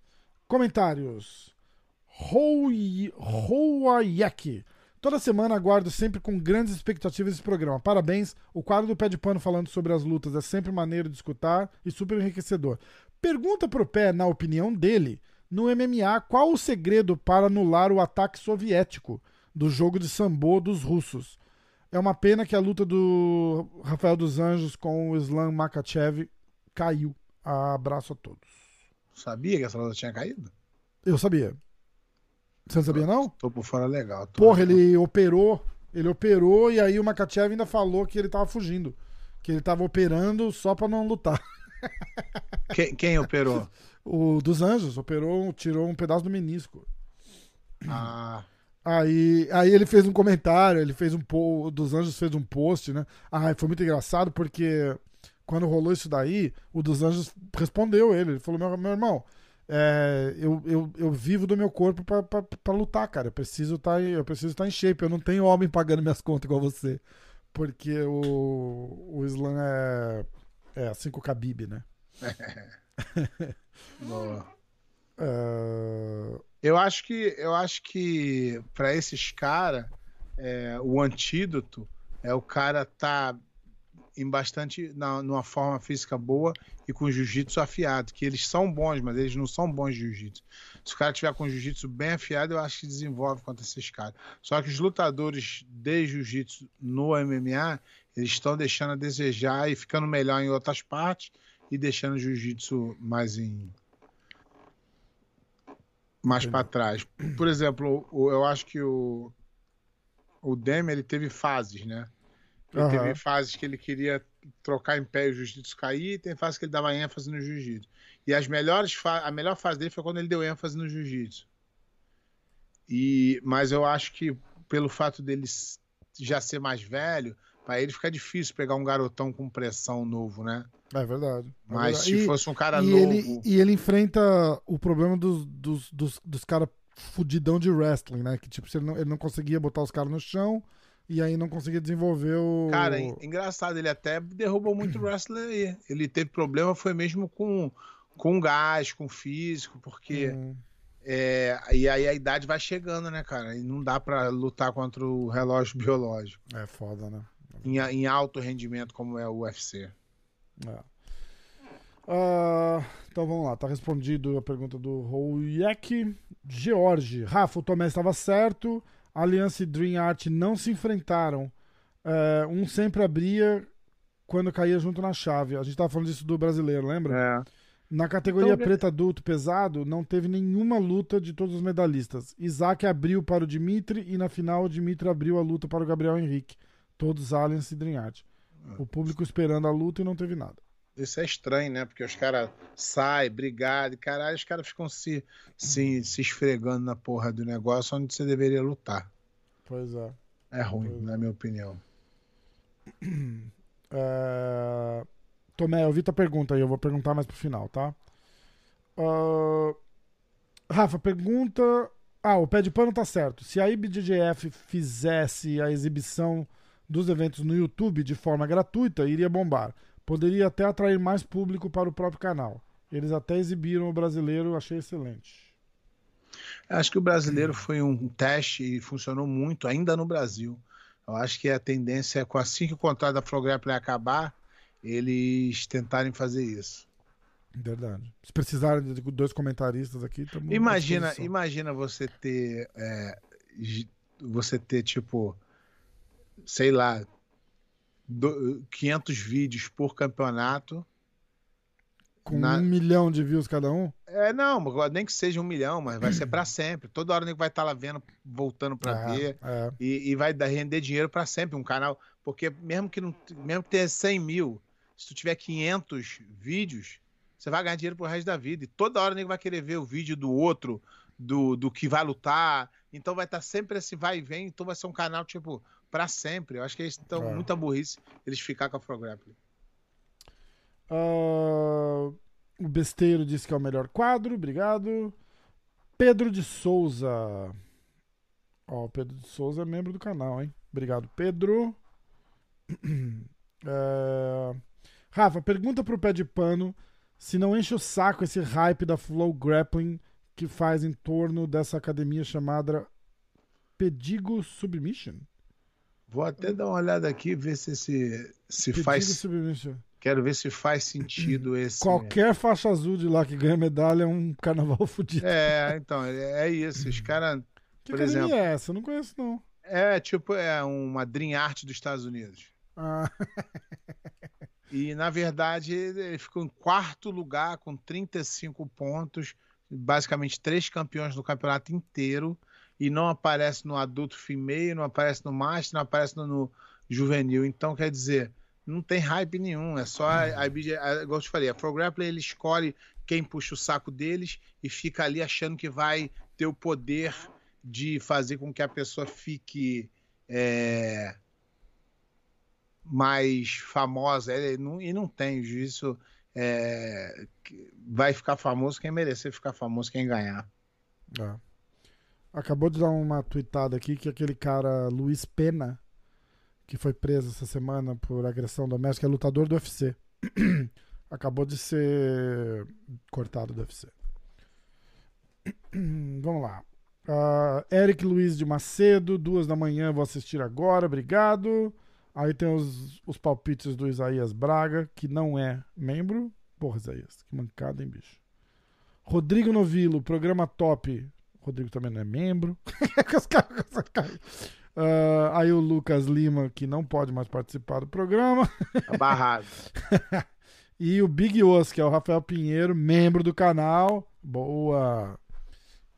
Comentários. Houayaki. Toda semana aguardo sempre com grandes expectativas esse programa. Parabéns. O quadro do Pé de Pano falando sobre as lutas é sempre maneiro de escutar e super enriquecedor. Pergunta pro Pé, na opinião dele, no MMA, qual o segredo para anular o ataque soviético do jogo de sambo dos russos? É uma pena que a luta do Rafael dos Anjos com o Islam Makachev caiu. Abraço a todos. Sabia que essa luta tinha caído? Eu sabia. Você não sabia, não? Tô por fora legal. Porra, ele operou. Ele operou e aí o Makachev ainda falou que ele tava fugindo. Que ele tava operando só pra não lutar. Quem, quem operou? o dos Anjos. Operou, tirou um pedaço do menisco. Ah. Aí, aí ele fez um comentário, ele fez um o dos Anjos fez um post, né? Ah, foi muito engraçado porque quando rolou isso daí, o dos Anjos respondeu ele. Ele falou: Meu, meu irmão, é, eu, eu, eu vivo do meu corpo para lutar, cara. Eu preciso tá, estar tá em shape. Eu não tenho homem pagando minhas contas igual você. Porque o, o Islam é, é assim com o Khabib, né? Boa. Uh... Eu acho que eu acho que para esses caras é, o antídoto é o cara tá em bastante na, numa forma física boa e com jiu-jitsu afiado, que eles são bons, mas eles não são bons de jiu-jitsu. Se o cara tiver com jiu-jitsu bem afiado, eu acho que desenvolve contra esses caras. Só que os lutadores de jiu-jitsu no MMA, eles estão deixando a desejar e ficando melhor em outras partes e deixando o jiu-jitsu mais em mais para trás. Por exemplo, eu acho que o o Demi ele teve fases, né? Porque Aham. Teve fases que ele queria trocar em pé e o jiu-jitsu cair, e tem fases que ele dava ênfase no jiu-jitsu. E as melhores a melhor fase dele foi quando ele deu ênfase no jiu-jitsu. E mas eu acho que pelo fato dele já ser mais velho, para ele fica difícil pegar um garotão com pressão novo, né? É verdade. é Mas verdade. se E- fosse um cara e novo, ele, e ele enfrenta o problema dos, dos, dos, dos caras fudidão de wrestling, né? Que tipo, ele não, ele não conseguia botar os caras no chão e aí não conseguia desenvolver o. Cara, en- engraçado, ele até derrubou muito wrestler aí. Ele teve problema, foi mesmo com, com gás, com físico, porque. Hum, É, e aí a idade vai chegando, né, cara? E não dá pra lutar contra o relógio biológico é foda, né? Em, em alto rendimento como é o UFC. É. Ah, então vamos lá, tá respondido a pergunta do Rouyek. George, Rafa, o Tomé estava certo. Aliança e Dream Art não se enfrentaram. É, um sempre abria quando caía junto na chave. A gente tava falando disso do brasileiro, lembra? É. Na categoria Então, preta adulto pesado, não teve nenhuma luta de todos os medalhistas. Isaac abriu para o Dimitri e na final o Dimitri abriu a luta para o Gabriel Henrique. Todos aliens e Dream Art. O público esperando a luta e não teve nada. Isso é estranho, né? Porque os caras saem, brigado, e caralho, os caras ficam se, se, se esfregando na porra do negócio onde você deveria lutar. Pois é. É ruim, Pois é. na minha opinião. É... Tomé, eu vi tua pergunta aí, eu vou perguntar mais pro final, tá? Ah, Rafa, pergunta. Ah, o pé de pano tá certo. Se a IBJJF fizesse a exibição dos eventos no YouTube de forma gratuita, iria bombar. Poderia até atrair mais público para o próprio canal. Eles até exibiram o brasileiro, achei excelente. Acho que o brasileiro foi um teste e funcionou muito, ainda no Brasil. Eu acho que a tendência é, assim que o contrato da Flowgrappling acabar, eles tentarem fazer isso. Verdade. Se precisarem de dois comentaristas aqui, Imagina, imagina você ter, é, você ter tipo, sei lá, do- 500 vídeos por campeonato. Com na- um milhão de views cada um? É, não, nem que seja um milhão, mas vai ser para sempre. Toda hora o nego vai estar lá vendo, voltando para É, ver. é. E, e vai dar, render dinheiro para sempre um canal. Porque mesmo que não mesmo que tenha 100 mil, se tu tiver 500 vídeos, você vai ganhar dinheiro pro resto da vida. E toda hora o nego vai querer ver o vídeo do outro, do, do que vai lutar. Então vai estar sempre esse vai e vem. Então vai ser um canal, tipo, para sempre. Eu acho que eles estão É. muita burrice eles ficar com a Prograppling. Ah, o Besteiro disse que é o melhor quadro, obrigado. Pedro de Souza. Ó, o Pedro de Souza é membro do canal, hein? Obrigado, Pedro. É, Rafa, pergunta pro pé de pano se não enche o saco esse hype da Flow Grappling que faz em torno dessa academia chamada Pedigo Submission. Vou até dar uma olhada aqui ver se se, se faz. Submission. Quero ver se faz sentido esse. Qualquer faixa azul de lá que ganha medalha é um carnaval fudido. É, então, é é isso. Os caras. Que por exemplo. é essa? Eu não conheço, não. É tipo, é uma Dream Art dos Estados Unidos. Ah, E, na verdade, ele ficou em quarto lugar com 35 pontos, basicamente três campeões do campeonato inteiro, e não aparece no adulto female, não aparece no master, não aparece no, no juvenil. Então, quer dizer, não tem hype nenhum, é só a, a, igual eu te falei, a Pro Grappling, ele escolhe quem puxa o saco deles e fica ali achando que vai ter o poder de fazer com que a pessoa fique é, mais famosa não- e não tem o juízo é, vai ficar famoso quem merecer ficar famoso quem ganhar é. Acabou de dar uma tweetada aqui que aquele cara Luiz Pena, que foi preso essa semana por agressão doméstica, é lutador do UFC. Acabou de ser cortado do UFC. Vamos lá. Ah, Eric Luiz de Macedo, duas da manhã, vou assistir agora, obrigado. Aí tem os, os palpites do Isaías Braga, que não é membro. Porra, Isaías, que mancada, hein, bicho. Rodrigo Novilo, programa top. Rodrigo também não é membro. Ah, aí o Lucas Lima, que não pode mais participar do programa. Tá barrado E o Big Os, que é o Rafael Pinheiro, membro do canal. Boa!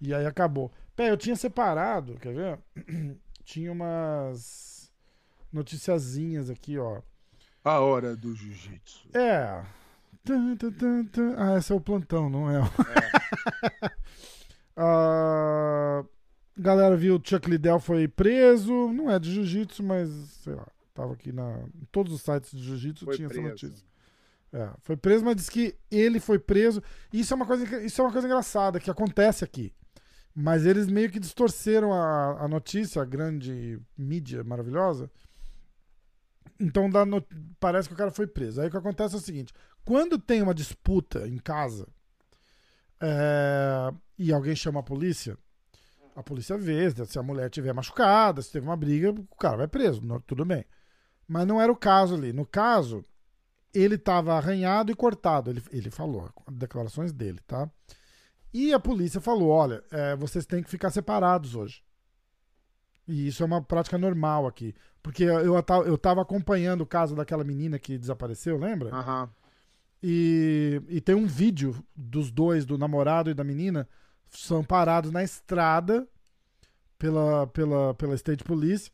E aí acabou. Pé, eu tinha separado, quer ver? Tinha umas. noticiazinhas aqui, ó. A hora do jiu-jitsu. É. Tum, tum, tum, tum. Ah, esse é o plantão, não é? Ah, galera viu Chuck Liddell foi preso. Não é de jiu-jitsu, mas sei lá. Tava aqui na. Em todos os sites de jiu-jitsu tinha preso. essa notícia. É, foi preso, mas diz que ele foi preso. Isso é uma coisa, isso é uma coisa engraçada que acontece aqui. Mas eles meio que distorceram a, a notícia, a grande mídia maravilhosa. Então parece que o cara foi preso. Aí o que acontece é o seguinte: quando tem uma disputa em casa é, e alguém chama a polícia, a polícia vê se a mulher tiver machucada, se teve uma briga, o cara vai preso, não- tudo bem. Mas não era o caso ali. No caso, ele estava arranhado e cortado. Ele, ele falou, declarações dele, tá? E a polícia falou: olha, é, vocês têm que ficar separados hoje. E isso é uma prática normal aqui. Porque eu, eu tava acompanhando o caso daquela menina que desapareceu, lembra? Aham. E, e tem um vídeo dos dois, do namorado e da menina, são parados na estrada pela, pela, pela State Police.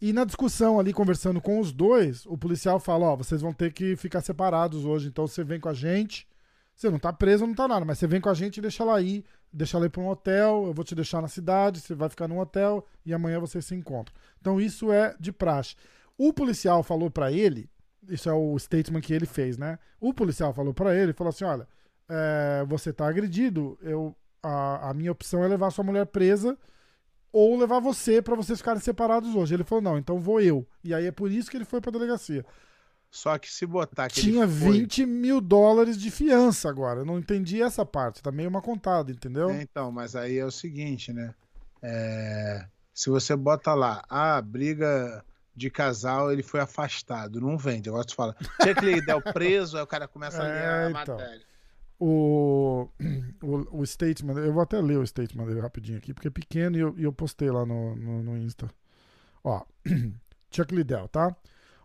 E na discussão ali, conversando com os dois, o policial fala: Ó, vocês vão ter que ficar separados hoje, então você vem com a gente. Você não tá preso, não tá nada, mas você vem com a gente e deixa ela ir, deixa ela ir pra um hotel, eu vou te deixar na cidade, você vai ficar num hotel e amanhã vocês se encontram. Então isso é de praxe. O policial falou pra ele, isso é o statement que ele fez, né? O policial falou pra ele, falou assim, olha, é, você tá agredido, eu, a, a minha opção é levar sua mulher presa ou levar você pra vocês ficarem separados hoje. Ele falou, não, então vou eu. E aí é por isso que ele foi pra delegacia. Só que se botar que Tinha ele foi... 20 mil dólares de fiança agora. Eu não entendi essa parte. Tá meio uma contada, entendeu? É, então, mas aí é o seguinte, né? É, Se você bota lá, ah, briga de casal, ele foi afastado. Não vende. Agora tu fala, Chuck Liddell preso, aí o cara começa a ler É, a então. matéria. O, o, o statement, eu vou até ler o statement dele rapidinho aqui, porque é pequeno e eu, e eu postei lá no, no, no Insta. Ó, Chuck Liddell, tá?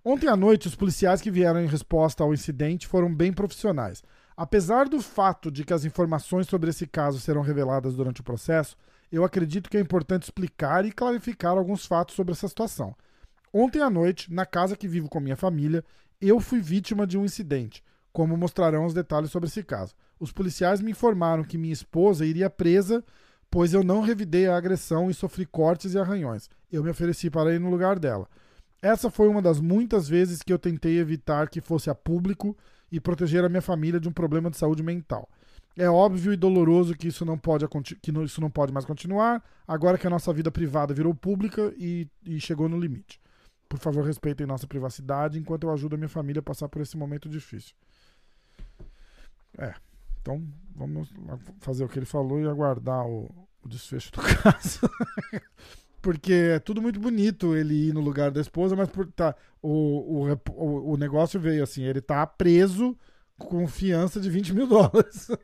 Ontem à noite, os policiais que vieram em resposta ao incidente foram bem profissionais. Apesar do fato de que as informações sobre esse caso serão reveladas durante o processo, eu acredito que é importante explicar e clarificar alguns fatos sobre essa situação. Ontem à noite, na casa que vivo com minha família, eu fui vítima de um incidente, como mostrarão os detalhes sobre esse caso. Os policiais me informaram que minha esposa iria presa, pois eu não revidei a agressão e sofri cortes e arranhões. Eu me ofereci para ir no lugar dela. Essa foi uma das muitas vezes que eu tentei evitar que fosse a público e proteger a minha família de um problema de saúde mental. É óbvio e doloroso que isso não pode, que isso não pode mais continuar, agora que a nossa vida privada virou pública e, e chegou no limite. Por favor, respeitem nossa privacidade enquanto eu ajudo a minha família a passar por esse momento difícil. É, então vamos fazer o que ele falou e aguardar o, o desfecho do caso. Porque é tudo muito bonito ele ir no lugar da esposa, mas por, tá, o, o, o, negócio veio assim: ele tá preso com fiança de 20 mil dólares.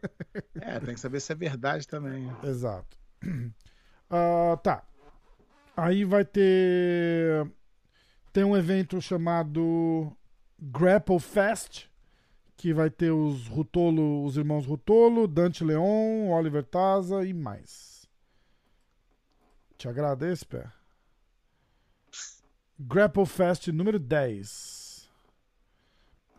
É, tem que saber se é verdade também. Exato. Ah, tá. Aí vai ter. Tem um evento chamado Grapple Fest, que vai ter os Rutolo, os irmãos Rutolo, Dante Leon, Oliver Taza e mais. Te agrada esse, pé? Grapple Fest número 10.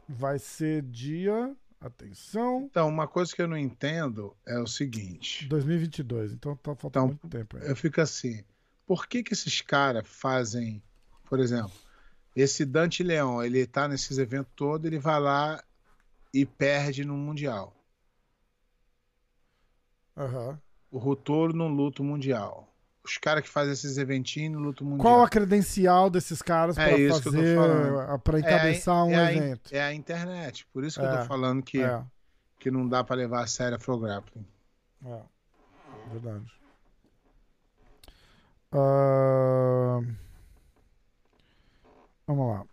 Vai ser dia. Atenção. Então, uma coisa que eu não entendo é o seguinte. 2022, então tá faltando Então, muito tempo. aí. Eu fico assim, por que que esses caras fazem, por exemplo, esse Dante Leão, ele tá nesses eventos todos, ele vai lá e perde no Mundial. Aham. O Rutoro não luta o Mundial. Os caras que fazem esses eventinhos não lutam o Mundial. Qual a credencial desses caras É para fazer, para É a- encabeçar um é a evento? É a internet. Por isso que eu É, tô falando que, É, que não dá pra levar a sério a é, verdade. Ah, vamos lá.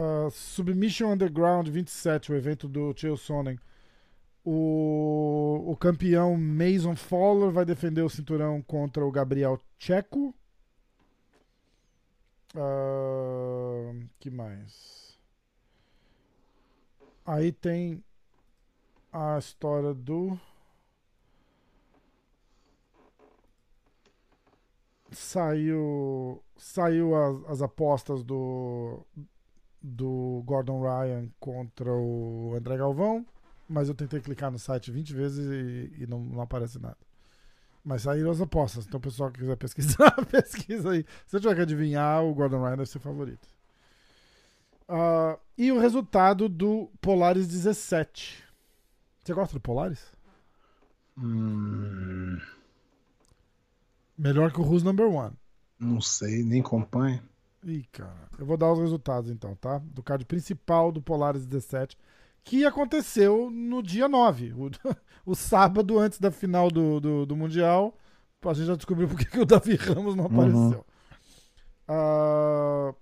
Ah, Submission Underground 27, o evento do Chael Sonnen. O, o campeão Mason Fowler vai defender o cinturão contra o Gabriel Checo. Ah, que mais? Aí tem a história do. saiu saiu as, as apostas do do Gordon Ryan contra o André Galvão, mas eu tentei clicar no site 20 vezes e, e não, não aparece nada. Mas saíram as apostas, então o pessoal que quiser pesquisar, pesquisa aí. Se eu tiver que adivinhar, o Gordon Ryan deve ser favorito. Uh, e o resultado do Polaris 17. Você gosta do Polaris? Hum, Melhor que o Who's Number One. não sei, nem acompanho. Ih, cara. Eu vou dar os resultados então, tá? Do card principal do Polaris 17, que aconteceu no dia 9, o, o sábado antes da final do, do, do Mundial. A gente já descobriu porque que o Davi Ramos não apareceu. Ah,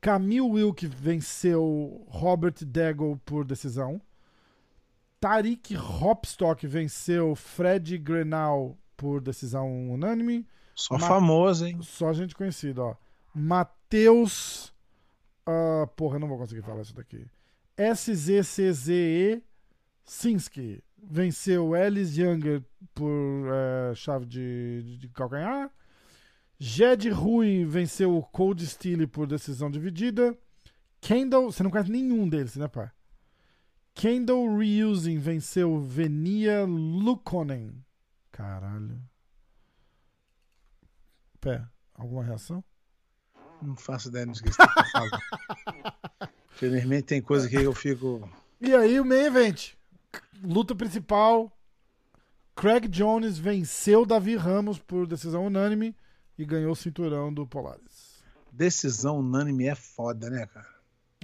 Camille Wilk venceu Robert Deggle por decisão. Tariq Hopstock venceu Fred Grenal por decisão unânime. Só Ma- famoso, hein? Só gente conhecida, ó. Matheus. ah, porra, não vou conseguir falar isso daqui. SZCZE Sinsky venceu Ellis Younger por eh, chave de, de calcanhar. Jed Rui venceu o Cold Steel por decisão dividida. Kendall. Você não conhece nenhum deles, né, pai? Kendall Reusing venceu Venia Lukonen. Caralho. Pé, alguma reação? Não faço ideia do que você tá falando. Felizmente tem coisa que eu fico. E aí o main event. Luta principal. Craig Jones venceu Davi Ramos por decisão unânime e ganhou o cinturão do Polaris. Decisão unânime é foda, né, cara?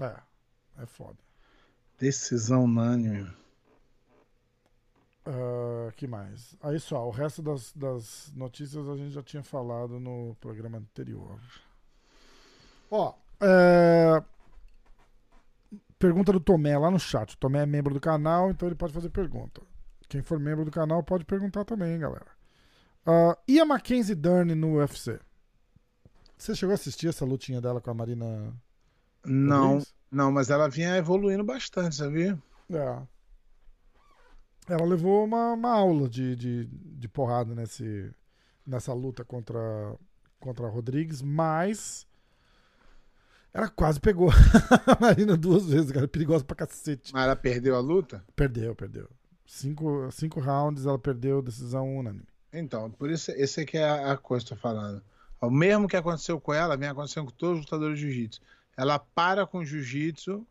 É, é foda. Decisão unânime. Ah, que mais? Aí só, o resto das, das notícias a gente já tinha falado no programa anterior. Ó, é, pergunta do Tomé lá no chat. O Tomé é membro do canal, então ele pode fazer pergunta. Quem for membro do canal pode perguntar também, hein, galera. Ah, e a Mackenzie Dern no UFC? Você chegou a assistir essa lutinha dela com a Marina Não, Rodrigues? não, mas ela vinha evoluindo bastante, sabia? É. Ela levou uma, uma aula de, de, de porrada nesse, nessa luta contra, contra a Rodrigues, mas ela quase pegou a Marina duas vezes, cara. Perigosa pra cacete. Mas ela perdeu a luta? Perdeu, perdeu. Cinco, cinco rounds, ela perdeu decisão unânime. Então, por isso, esse aqui é a a coisa que eu tô falando. O mesmo que aconteceu com ela, vem acontecendo com todos os lutadores de jiu-jitsu. Ela para com o jiu-jitsu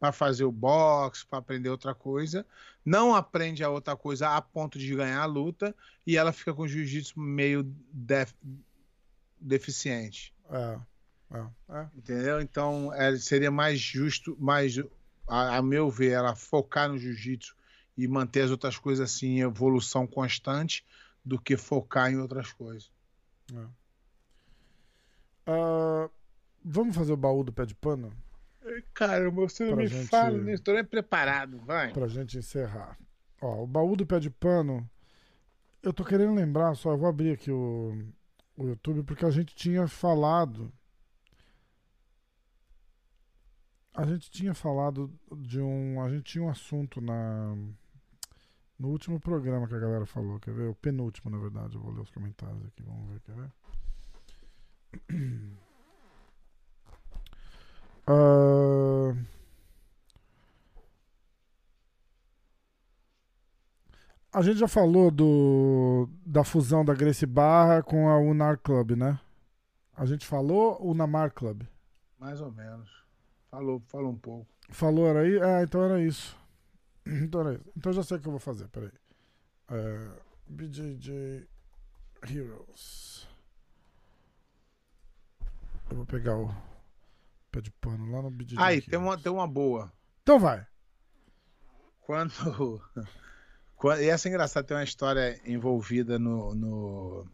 para fazer o boxe, para aprender outra coisa, não aprende a outra coisa a ponto de ganhar a luta e ela fica com o jiu-jitsu meio def- deficiente. É, é, é. Entendeu? Então, é, seria mais justo, mais, a, a meu ver, ela focar no jiu-jitsu e manter as outras coisas assim em evolução constante do que focar em outras coisas. Ah, vamos fazer o baú do pé de pano Cara, você não Pra me gente- fala nisso, tô nem preparado, vai. pra gente encerrar. Ó, o baú do pé de pano. Eu tô querendo lembrar, só eu vou abrir aqui o, o YouTube, porque a gente tinha falado. A gente tinha falado de um. A gente tinha um assunto na. No último programa que a galera falou, quer ver? O penúltimo, na verdade. Eu vou ler os comentários aqui, vamos ver, quer ver? Ah, A gente já falou do, da fusão da Gracie Barra com a Unar Club, né? A gente falou Unamar Club. Mais ou menos. Falou, falou um pouco. Falou, era aí? É, então era isso. Então era isso. Então já sei o que eu vou fazer, peraí. É, BJJ Heroes. Eu vou pegar o pé de pano lá no BJJ Aí, Heroes. tem uma, tem uma boa. Então vai. Quando. quando e essa é engraçada, tem uma história envolvida no. no...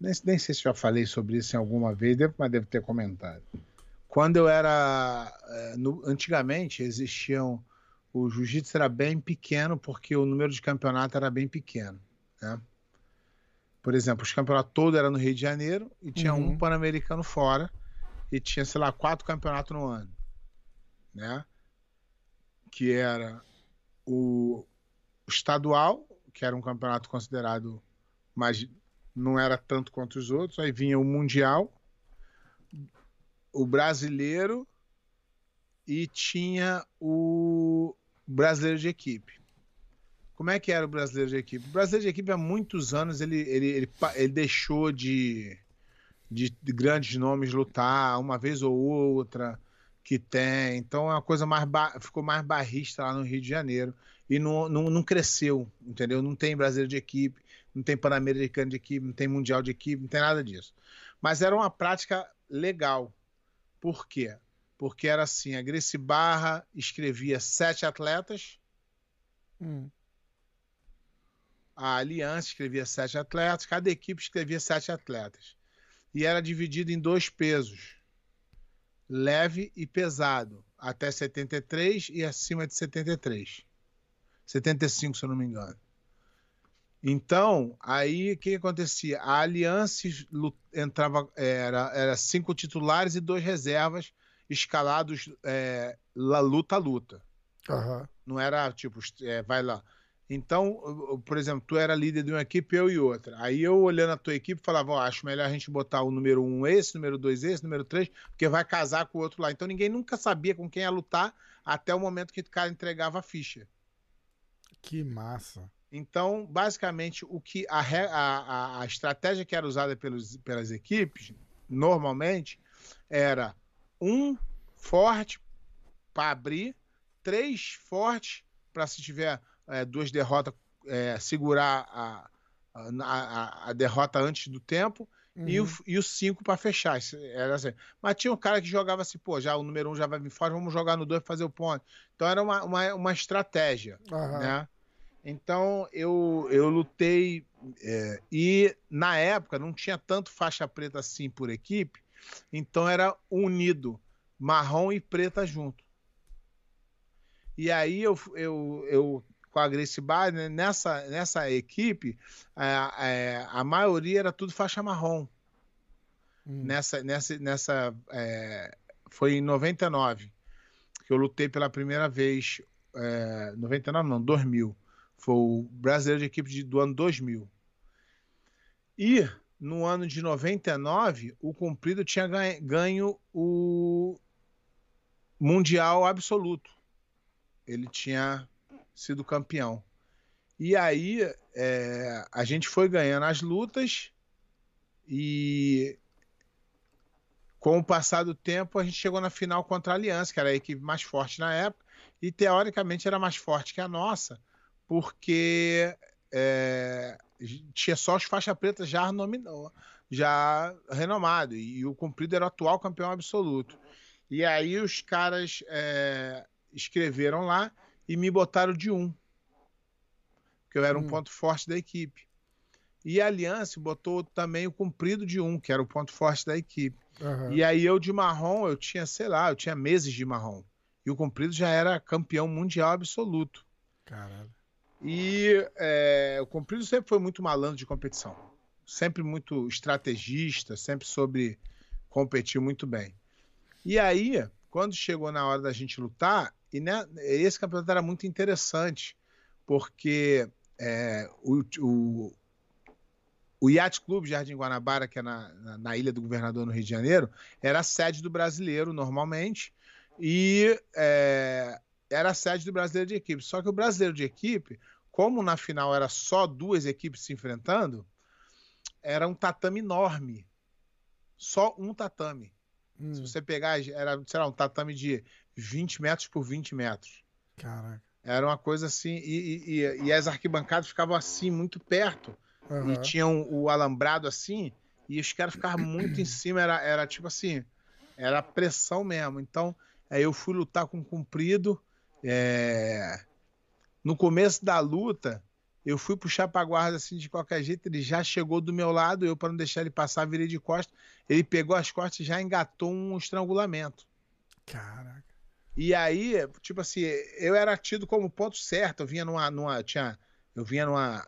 Nem, nem sei se já falei sobre isso em alguma vez, mas devo ter comentado. Quando eu era. eh, no- antigamente existiam. O jiu-jitsu era bem pequeno, porque o número de campeonato era bem pequeno. Né? Por exemplo, os campeonatos todos eram no Rio de Janeiro e tinha Uhum. um pan-americano fora. E tinha, sei lá, quatro campeonatos no ano. Né? Que era o estadual, que era um campeonato considerado mais não era tanto quanto os outros. Aí vinha o Mundial, o Brasileiro e tinha o Brasileiro de Equipe. Como é que era o Brasileiro de Equipe? O Brasileiro de Equipe há muitos anos ele, ele, ele, ele deixou de, de grandes nomes lutar, uma vez ou outra que tem. Então é uma coisa mais ficou mais barrista lá no Rio de Janeiro e não, não, não cresceu, entendeu? Não tem brasileiro de equipe, não tem pan-americano de equipe, não tem mundial de equipe, não tem nada disso. Mas era uma prática legal. Por quê? Porque era assim, a Gracie Barra escrevia sete atletas, hum. a Aliança escrevia sete atletas, cada equipe escrevia sete atletas. E era dividido em dois pesos leve e pesado, até 73 e acima de 73. 75, se eu não me engano. Então, aí o que, que, acontecia? A aliança entrava, era, era cinco titulares e dois reservas escalados é, luta a luta. Uhum. Não era tipo, é, vai lá. Então, por exemplo, tu era líder de uma equipe, eu e outra. Aí eu olhando a tua equipe falava, oh, acho melhor a gente botar o número um esse, número dois esse, número três, porque vai casar com o outro lá. Então ninguém nunca sabia com quem ia lutar até o momento que o cara entregava a ficha. Que massa. Então, basicamente, o que a, a, a estratégia que era usada pelos, pelas equipes, normalmente, era um forte para abrir, três fortes para se tiver é, duas derrotas, é, segurar a, a, a, derrota antes do tempo uhum. e, o, uhum. e os cinco para fechar. Era assim. Mas tinha um cara que jogava assim, pô, já o número um já vai vir fora, vamos jogar no dois fazer o ponto. Então era uma, uma, uma estratégia, uhum. né? Então eu, eu lutei é, e na época não tinha tanto faixa preta assim por equipe, então era unido marrom e preta junto. E aí eu, eu, eu com a Grace Bar, né? nessa, nessa equipe, a, a, a, maioria era tudo faixa marrom. Hum. Nessa, nessa, nessa é, foi em 99 que eu lutei pela primeira vez. É, 99 não, 2000. Foi o brasileiro de equipe de, do ano 2000. E no ano de 99, o Cumprido tinha ganho, ganho o Mundial Absoluto. Ele tinha sido campeão. E aí é, a gente foi ganhando as lutas e com o passar do tempo a gente chegou na final contra a Aliança, que era a equipe mais forte na época, e teoricamente era mais forte que a nossa, porque é, tinha só os faixa preta já nominou, já renomado, e, o Cumprido era o atual campeão absoluto. E aí os caras é, escreveram lá e me botaram de um. Porque eu era um hum. ponto forte da equipe. E a Aliança botou também o comprido de um, que era o ponto forte da equipe. Uhum. E aí eu de marrom, eu tinha, sei lá, eu tinha meses de marrom. E o comprido já era campeão mundial absoluto. Caralho. E é, o comprido sempre foi muito malandro de competição. Sempre muito estrategista, sempre sobre competir muito bem. E aí, quando chegou na hora da gente lutar, e né, esse campeonato era muito interessante, porque é, o, o, o Yacht Clube Jardim Guanabara, que é na, na, na, Ilha do Governador, no Rio de Janeiro, era a sede do brasileiro, normalmente, e é, era a sede do brasileiro de equipe. Só que o brasileiro de equipe, como na final era só duas equipes se enfrentando, era um tatame enorme. Só um tatame. Hum. Se você pegar, era, sei lá, um tatame de 20 metros por 20 metros. Caraca. Era uma coisa assim, e, e, e as arquibancadas ficavam assim, muito perto. Uhum. E tinham o alambrado assim, e os caras ficavam muito em cima, era, era tipo assim, era pressão mesmo. Então, aí eu fui lutar com comprido. É... No começo da luta, eu fui puxar para guarda assim de qualquer jeito, ele já chegou do meu lado, eu para não deixar ele passar, virei de costas. Ele pegou as costas e já engatou um estrangulamento. Caraca. E aí, tipo assim, eu era tido como ponto certo, eu vinha numa, numa tinha, eu vinha numa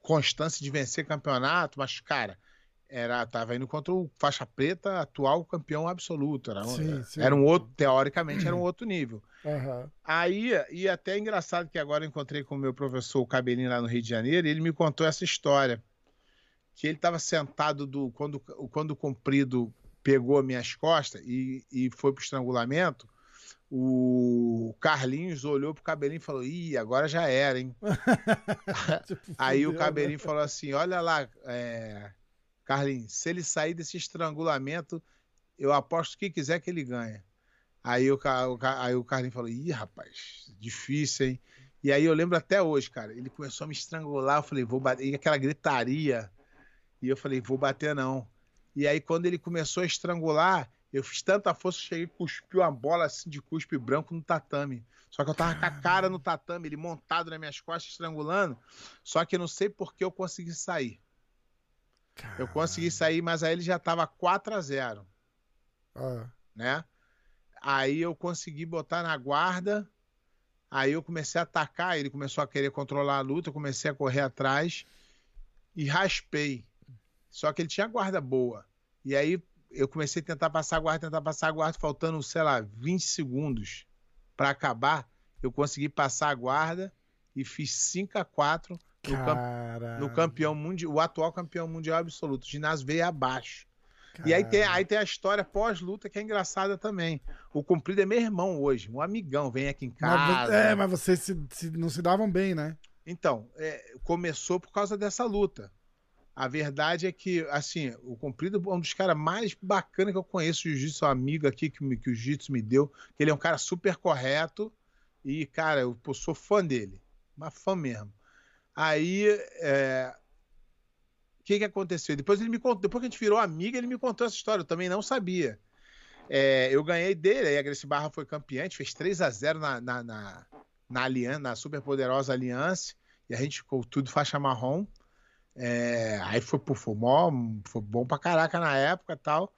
constância de vencer campeonato, mas cara, era tava indo contra o faixa preta, atual campeão absoluto, era, sim, sim. era um outro, teoricamente era um outro nível. Uhum. Aí, e até é engraçado que agora eu encontrei com o meu professor o Cabelinho lá no Rio de Janeiro, e ele me contou essa história que ele estava sentado do quando, quando o comprido pegou minhas costas e, e foi pro estrangulamento, o Carlinhos olhou pro cabelinho e falou: Ih, agora já era, hein? tipo, Aí o cabelinho né? falou assim: Olha lá, é... Carlinhos, se ele sair desse estrangulamento, eu aposto o que quiser que ele ganha. Aí o, aí o Carlinhos falou: Ih, rapaz, difícil, hein? E aí eu lembro até hoje, cara, ele começou a me estrangular, eu falei, vou bater, e aquela gritaria. E eu falei, vou bater não. E aí quando ele começou a estrangular, eu fiz tanta força, cheguei e cuspiu uma bola assim de cuspe branco no tatame. Só que eu tava com a cara no tatame, ele montado nas minhas costas, estrangulando. Só que eu não sei por que eu consegui sair. Caramba. Eu consegui sair, mas aí ele já tava 4 a 0 ah. Né? Aí eu consegui botar na guarda Aí eu comecei a atacar, ele começou a querer controlar a luta, eu comecei a correr atrás e raspei. Só que ele tinha guarda boa. E aí eu comecei a tentar passar a guarda, tentar passar a guarda, faltando, sei lá, 20 segundos para acabar. Eu consegui passar a guarda e fiz 5 a 4 no, camp no campeão mundial, o atual campeão mundial absoluto. O ginásio veio abaixo. E aí tem, aí tem a história pós-luta que é engraçada também. O Cumprido é meu irmão hoje, um amigão, vem aqui em casa. Mas, é, mas vocês se, se, não se davam bem, né? Então, é, começou por causa dessa luta. A verdade é que, assim, o Cumprido é um dos caras mais bacanas que eu conheço, o Jiu-Jitsu, um amigo aqui que, que o Jiu-Jitsu me deu, que ele é um cara super correto e, cara, eu, eu sou fã dele, uma fã mesmo. Aí, é, que, que aconteceu? Depois ele me contou, depois que a gente virou amiga, ele me contou essa história, eu também não sabia. É, eu ganhei dele, aí a Gracie Barra foi campeã, a gente fez 3 a 0 na, na, na, na Aliança, na super poderosa Aliança, e a gente ficou tudo faixa marrom. É, aí foi pro Fumó, foi bom pra caraca na época tal.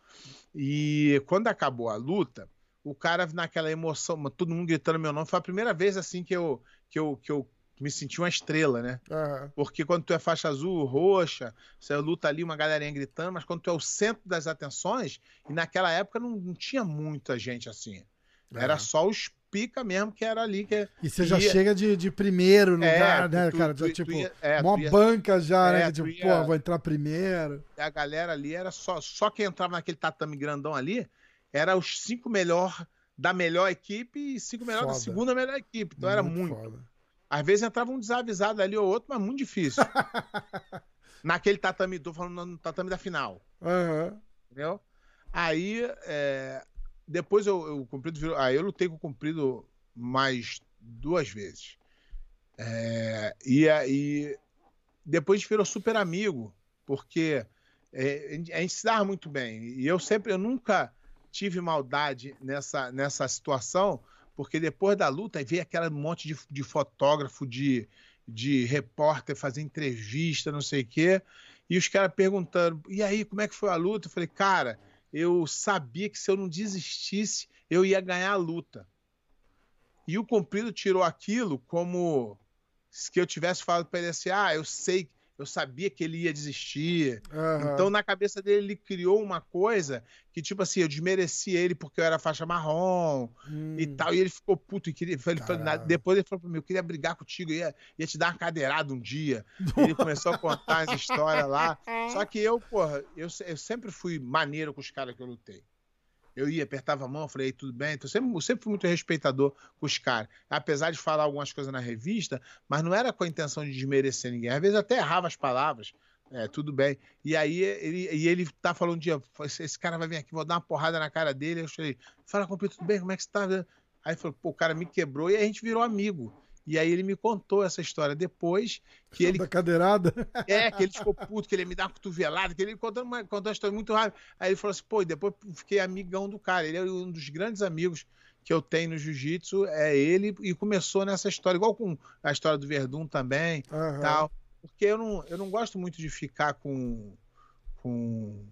E quando acabou a luta, o cara naquela emoção, todo mundo gritando meu nome, foi a primeira vez assim que eu, que eu, que eu me senti uma estrela, né? Uhum. Porque quando tu é faixa azul, roxa, você luta ali uma galerinha gritando, mas quando tu é o centro das atenções, e naquela época não, não tinha muita gente assim. Uhum. Era só os pica mesmo que era ali. Que, e você já ia... chega de, de primeiro lugar, é, né, tu, cara? Tu, já, tipo, ia, é, uma ia... banca já, né, é, né? Tipo, ia... pô, vou entrar primeiro. A galera ali era só, só quem entrava naquele tatame grandão ali, era os cinco melhor da melhor equipe e cinco melhor da segunda melhor equipe. Então muito era muito. Foda. Às vezes entrava um desavisado ali ou outro, mas muito difícil. Naquele tatame, tô falando no tatame da final. Uhum. Entendeu? Aí, é, depois eu, eu cumprido Aí eu lutei com o cumprido mais duas vezes. É, e aí depois a gente virou super amigo, porque é, a gente se dava muito bem. E eu sempre, eu nunca tive maldade nessa, nessa situação, porque depois da luta veio aquele monte de, de fotógrafo, de, de repórter fazer entrevista, não sei o quê, e os caras perguntando: e aí, como é que foi a luta? Eu falei, cara, eu sabia que se eu não desistisse, eu ia ganhar a luta. E o Comprido tirou aquilo como se eu tivesse falado para ele assim: ah, eu sei eu sabia que ele ia desistir. Uhum. Então, na cabeça dele, ele criou uma coisa que, tipo assim, eu desmereci ele porque eu era faixa marrom hum. e tal. E ele ficou puto e queria. Ele falou, depois ele falou pra mim: eu queria brigar contigo, ia, ia te dar uma cadeirada um dia. ele começou a contar as histórias lá. Só que eu, porra, eu, eu sempre fui maneiro com os caras que eu lutei eu ia, apertava a mão, falei, tudo bem. Então, sempre, sempre fui muito respeitador com os caras. Apesar de falar algumas coisas na revista, mas não era com a intenção de desmerecer ninguém. Às vezes até errava as palavras. É, tudo bem. E aí ele, e ele tá falando um dia, esse cara vai vir aqui, vou dar uma porrada na cara dele. Eu falei, fala com tudo bem, como é que você tá? Aí falou, pô, o cara me quebrou e a gente virou amigo. E aí ele me contou essa história depois que ele. Da cadeirada? É, que ele ficou puto, que ele ia me dar uma cotovelada, que ele contou uma, contou uma história muito rápida. Aí ele falou assim, pô, e depois fiquei amigão do cara. Ele é um dos grandes amigos que eu tenho no jiu-jitsu, é ele, e começou nessa história, igual com a história do Verdun também, uhum. tal. Porque eu não, eu não gosto muito de ficar com. com.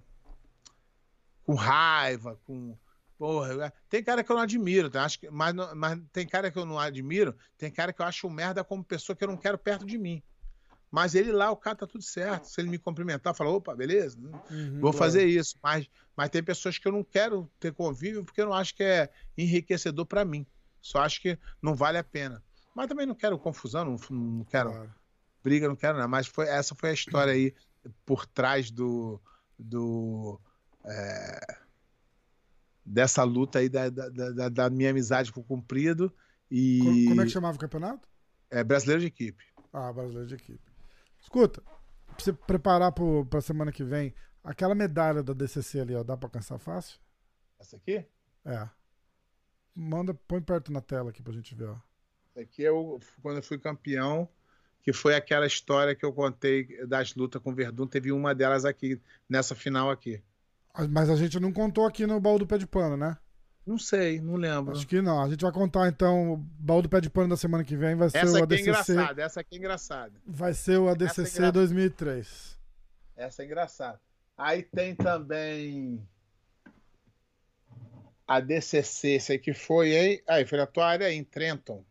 com raiva, com Porra, tem cara que eu não admiro, tá? acho que, mas, mas tem cara que eu não admiro, tem cara que eu acho um merda como pessoa que eu não quero perto de mim. Mas ele lá, o cara tá tudo certo. Se ele me cumprimentar, falar, opa, beleza, uhum, vou fazer isso. Mas, mas tem pessoas que eu não quero ter convívio porque eu não acho que é enriquecedor para mim. Só acho que não vale a pena. Mas também não quero confusão, não, não quero claro. briga, não quero nada. Mas foi, essa foi a história aí por trás do, do é, dessa luta aí da, da, da, da, minha amizade com o Cumprido. E... Como é que chamava o campeonato? É brasileiro de equipe. Ah, brasileiro de equipe. Escuta, pra você preparar pro, pra semana que vem, aquela medalha da DCC ali, ó, dá pra alcançar fácil? Essa aqui? É. Manda, põe perto na tela aqui pra gente ver, ó. Essa aqui é o, quando eu fui campeão, que foi aquela história que eu contei das lutas com o Verdun. Teve uma delas aqui, nessa final aqui. Mas a gente não contou aqui no baú do pé de pano, né? Não sei, não lembro. Acho que não. A gente vai contar então o baú do pé de pano da semana que vem. Vai ser essa o ADCC. Essa aqui é engraçada, essa aqui é engraçada. Vai ser o ADCC é 2003. Essa é engraçada. Aí tem também a DCC, esse aí que foi, hein? Aí, foi na tua área em Trenton.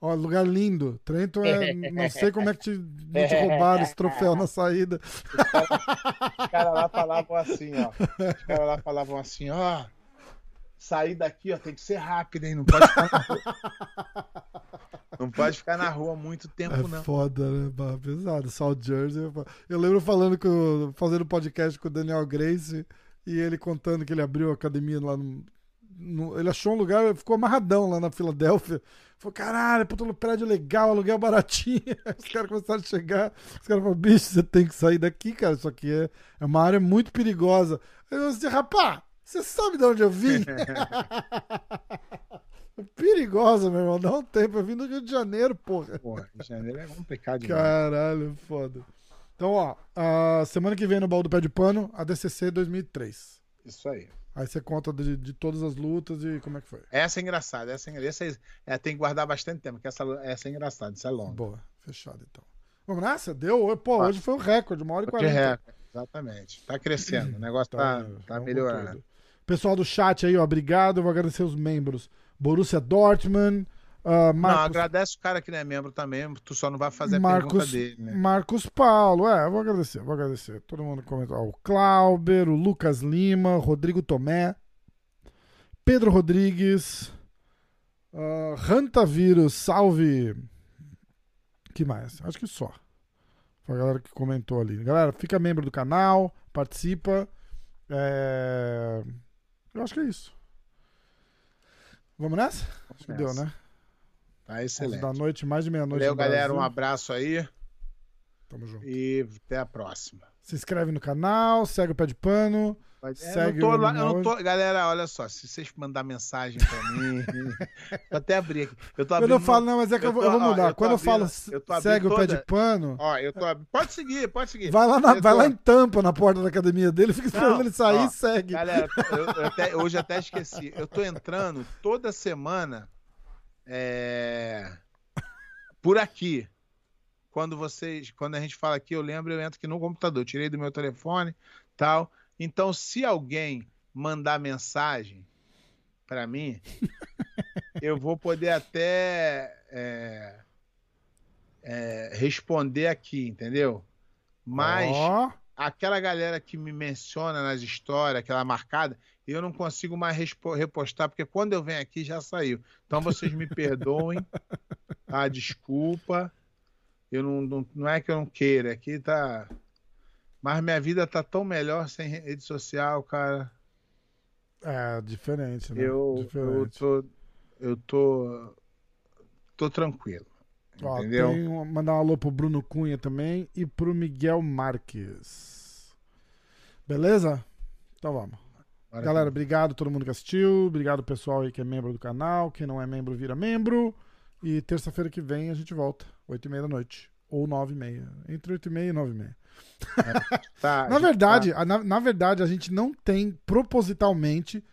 Ó, lugar lindo. Trenton é. não sei como é que te, não te roubaram esse troféu na saída. Os caras lá falavam assim, ó. Os caras lá falavam assim, ó. Sair daqui, ó, tem que ser rápido, hein? Não pode ficar na rua. Não pode ficar na rua muito tempo, é não. Foda, né? Pesado. South Jersey. Eu lembro falando com, fazendo podcast com o Daniel Grace e ele contando que ele abriu a academia lá no, no, ele achou um lugar, ficou amarradão lá na Filadélfia. Falou, caralho, puta prédio legal, aluguel baratinho. Os caras começaram a chegar, os caras falaram, bicho, você tem que sair daqui, cara. Isso aqui é, é uma área muito perigosa. Eu disse, rapá, você sabe de onde eu vim? perigosa, meu irmão. Dá um tempo. Eu vim do Rio de Janeiro, porra. Porra, Rio de Janeiro é complicado. Caralho, foda. Então, ó, a semana que vem no Baú do Pé de Pano, a DCC 2003. Isso aí. Aí você conta de, de, todas as lutas e como é que foi. Essa é engraçada, essa, é, essa é, tem que guardar bastante tempo, porque essa, essa é engraçada, essa é longa. Boa, fechado então. Vamos nessa? Deu? Pô, hoje foi o recorde, uma hora e quarenta. recorde, exatamente. Tá crescendo, o negócio tá, tá, tá melhorando. Pessoal do chat aí, ó, obrigado. Eu vou agradecer os membros. Borussia Dortmund, Uh, Marcos... Não, agradece o cara que não é membro também, tu só não vai fazer Marcos, a pergunta dele, né? Marcos Paulo, é, vou agradecer, vou agradecer. Todo mundo comentou. o Clauber, o Lucas Lima, Rodrigo Tomé, Pedro Rodrigues, uh, Vírus, salve. que mais? Acho que só. Foi a galera que comentou ali. Galera, fica membro do canal, participa. É... Eu acho que é isso. Vamos nessa? Acho que deu, né? Tá excelente. Da noite, mais de meia-noite. Valeu, galera. Um abraço aí. Tamo junto. E até a próxima. Se inscreve no canal, segue o pé de pano. É, segue eu lá, eu tô, galera, olha só, se vocês mandar mensagem pra mim, vou até abrir aqui. Eu tô Quando eu falo, não, mas é que eu, tô, eu vou mudar. Ó, eu Quando eu falo eu segue toda... o pé de pano. Ó, eu tô Pode seguir, pode seguir. Vai lá, na, vai lá em tampa na porta da academia dele, fica esperando ele sair e segue. Galera, eu, até, hoje até esqueci. Eu tô entrando toda semana é, por aqui. Quando vocês, quando a gente fala aqui, eu lembro, eu entro aqui no computador, tirei do meu telefone, tal. Então, se alguém mandar mensagem para mim, eu vou poder até é, é, responder aqui, entendeu? Mas oh. aquela galera que me menciona nas histórias, aquela marcada, eu não consigo mais repostar, porque quando eu venho aqui já saiu. Então vocês me perdoem, tá? Desculpa. Eu não, não, não é que eu não queira, aqui tá. Mas minha vida tá tão melhor sem rede social, cara. É, diferente, né? Eu, diferente. eu tô. Eu tô. tô tranquilo. Ó, entendeu? Tem mandar um alô pro Bruno Cunha também e pro Miguel Marques. Beleza? Então vamos. Maravilha. Galera, obrigado a todo mundo que assistiu. Obrigado pessoal aí que é membro do canal. Quem não é membro, vira membro. E terça-feira que vem a gente volta, 8 e meia da noite. Ou 9 e meia. Entre 8 e meia e 9 e meia. É. Tá, na verdade, tá. na, na, verdade, a gente não tem propositalmente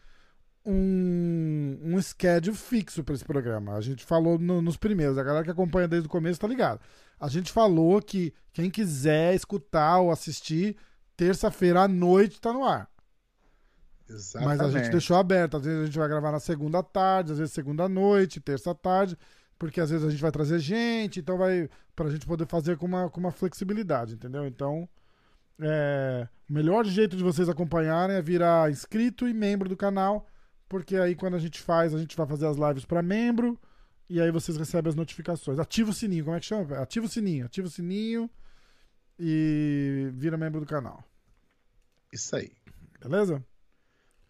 um, um schedule fixo para esse programa. A gente falou no, nos primeiros, a galera que acompanha desde o começo tá ligado. A gente falou que quem quiser escutar ou assistir, terça-feira à noite tá no ar. Exatamente. Mas a gente deixou aberto. Às vezes a gente vai gravar na segunda tarde, às vezes segunda noite, terça tarde, porque às vezes a gente vai trazer gente, então vai pra gente poder fazer com uma, com uma flexibilidade, entendeu? Então, é, o melhor jeito de vocês acompanharem é virar inscrito e membro do canal, porque aí quando a gente faz, a gente vai fazer as lives para membro e aí vocês recebem as notificações. Ativa o sininho, como é que chama? Ativa o sininho, ativa o sininho e vira membro do canal. Isso aí. Beleza?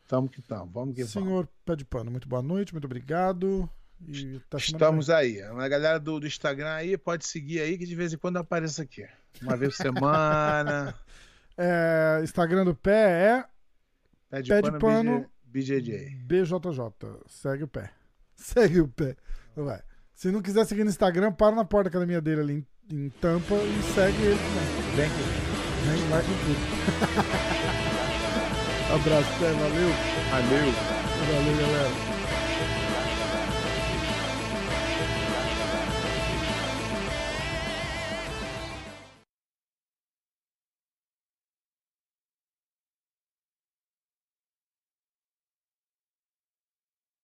Tamo que tamo. Vamos que vamos. Senhor Pé de Pano, muito boa noite, muito obrigado. E que Estamos aí. A galera do, do Instagram aí pode seguir aí que de vez em quando apareça aqui. Uma vez por semana. É, Instagram do pé é Pé de Pé de pano, pano. BJ, BJJ. BJJ. Segue o pé. Segue o pé. Vai. Se não quiser seguir no Instagram, para na porta da academia dele ali em, em Tampa e segue ele também. Vem aqui. Vem, vai com tudo. Abraço. Valeu. Valeu. Valeu, galera.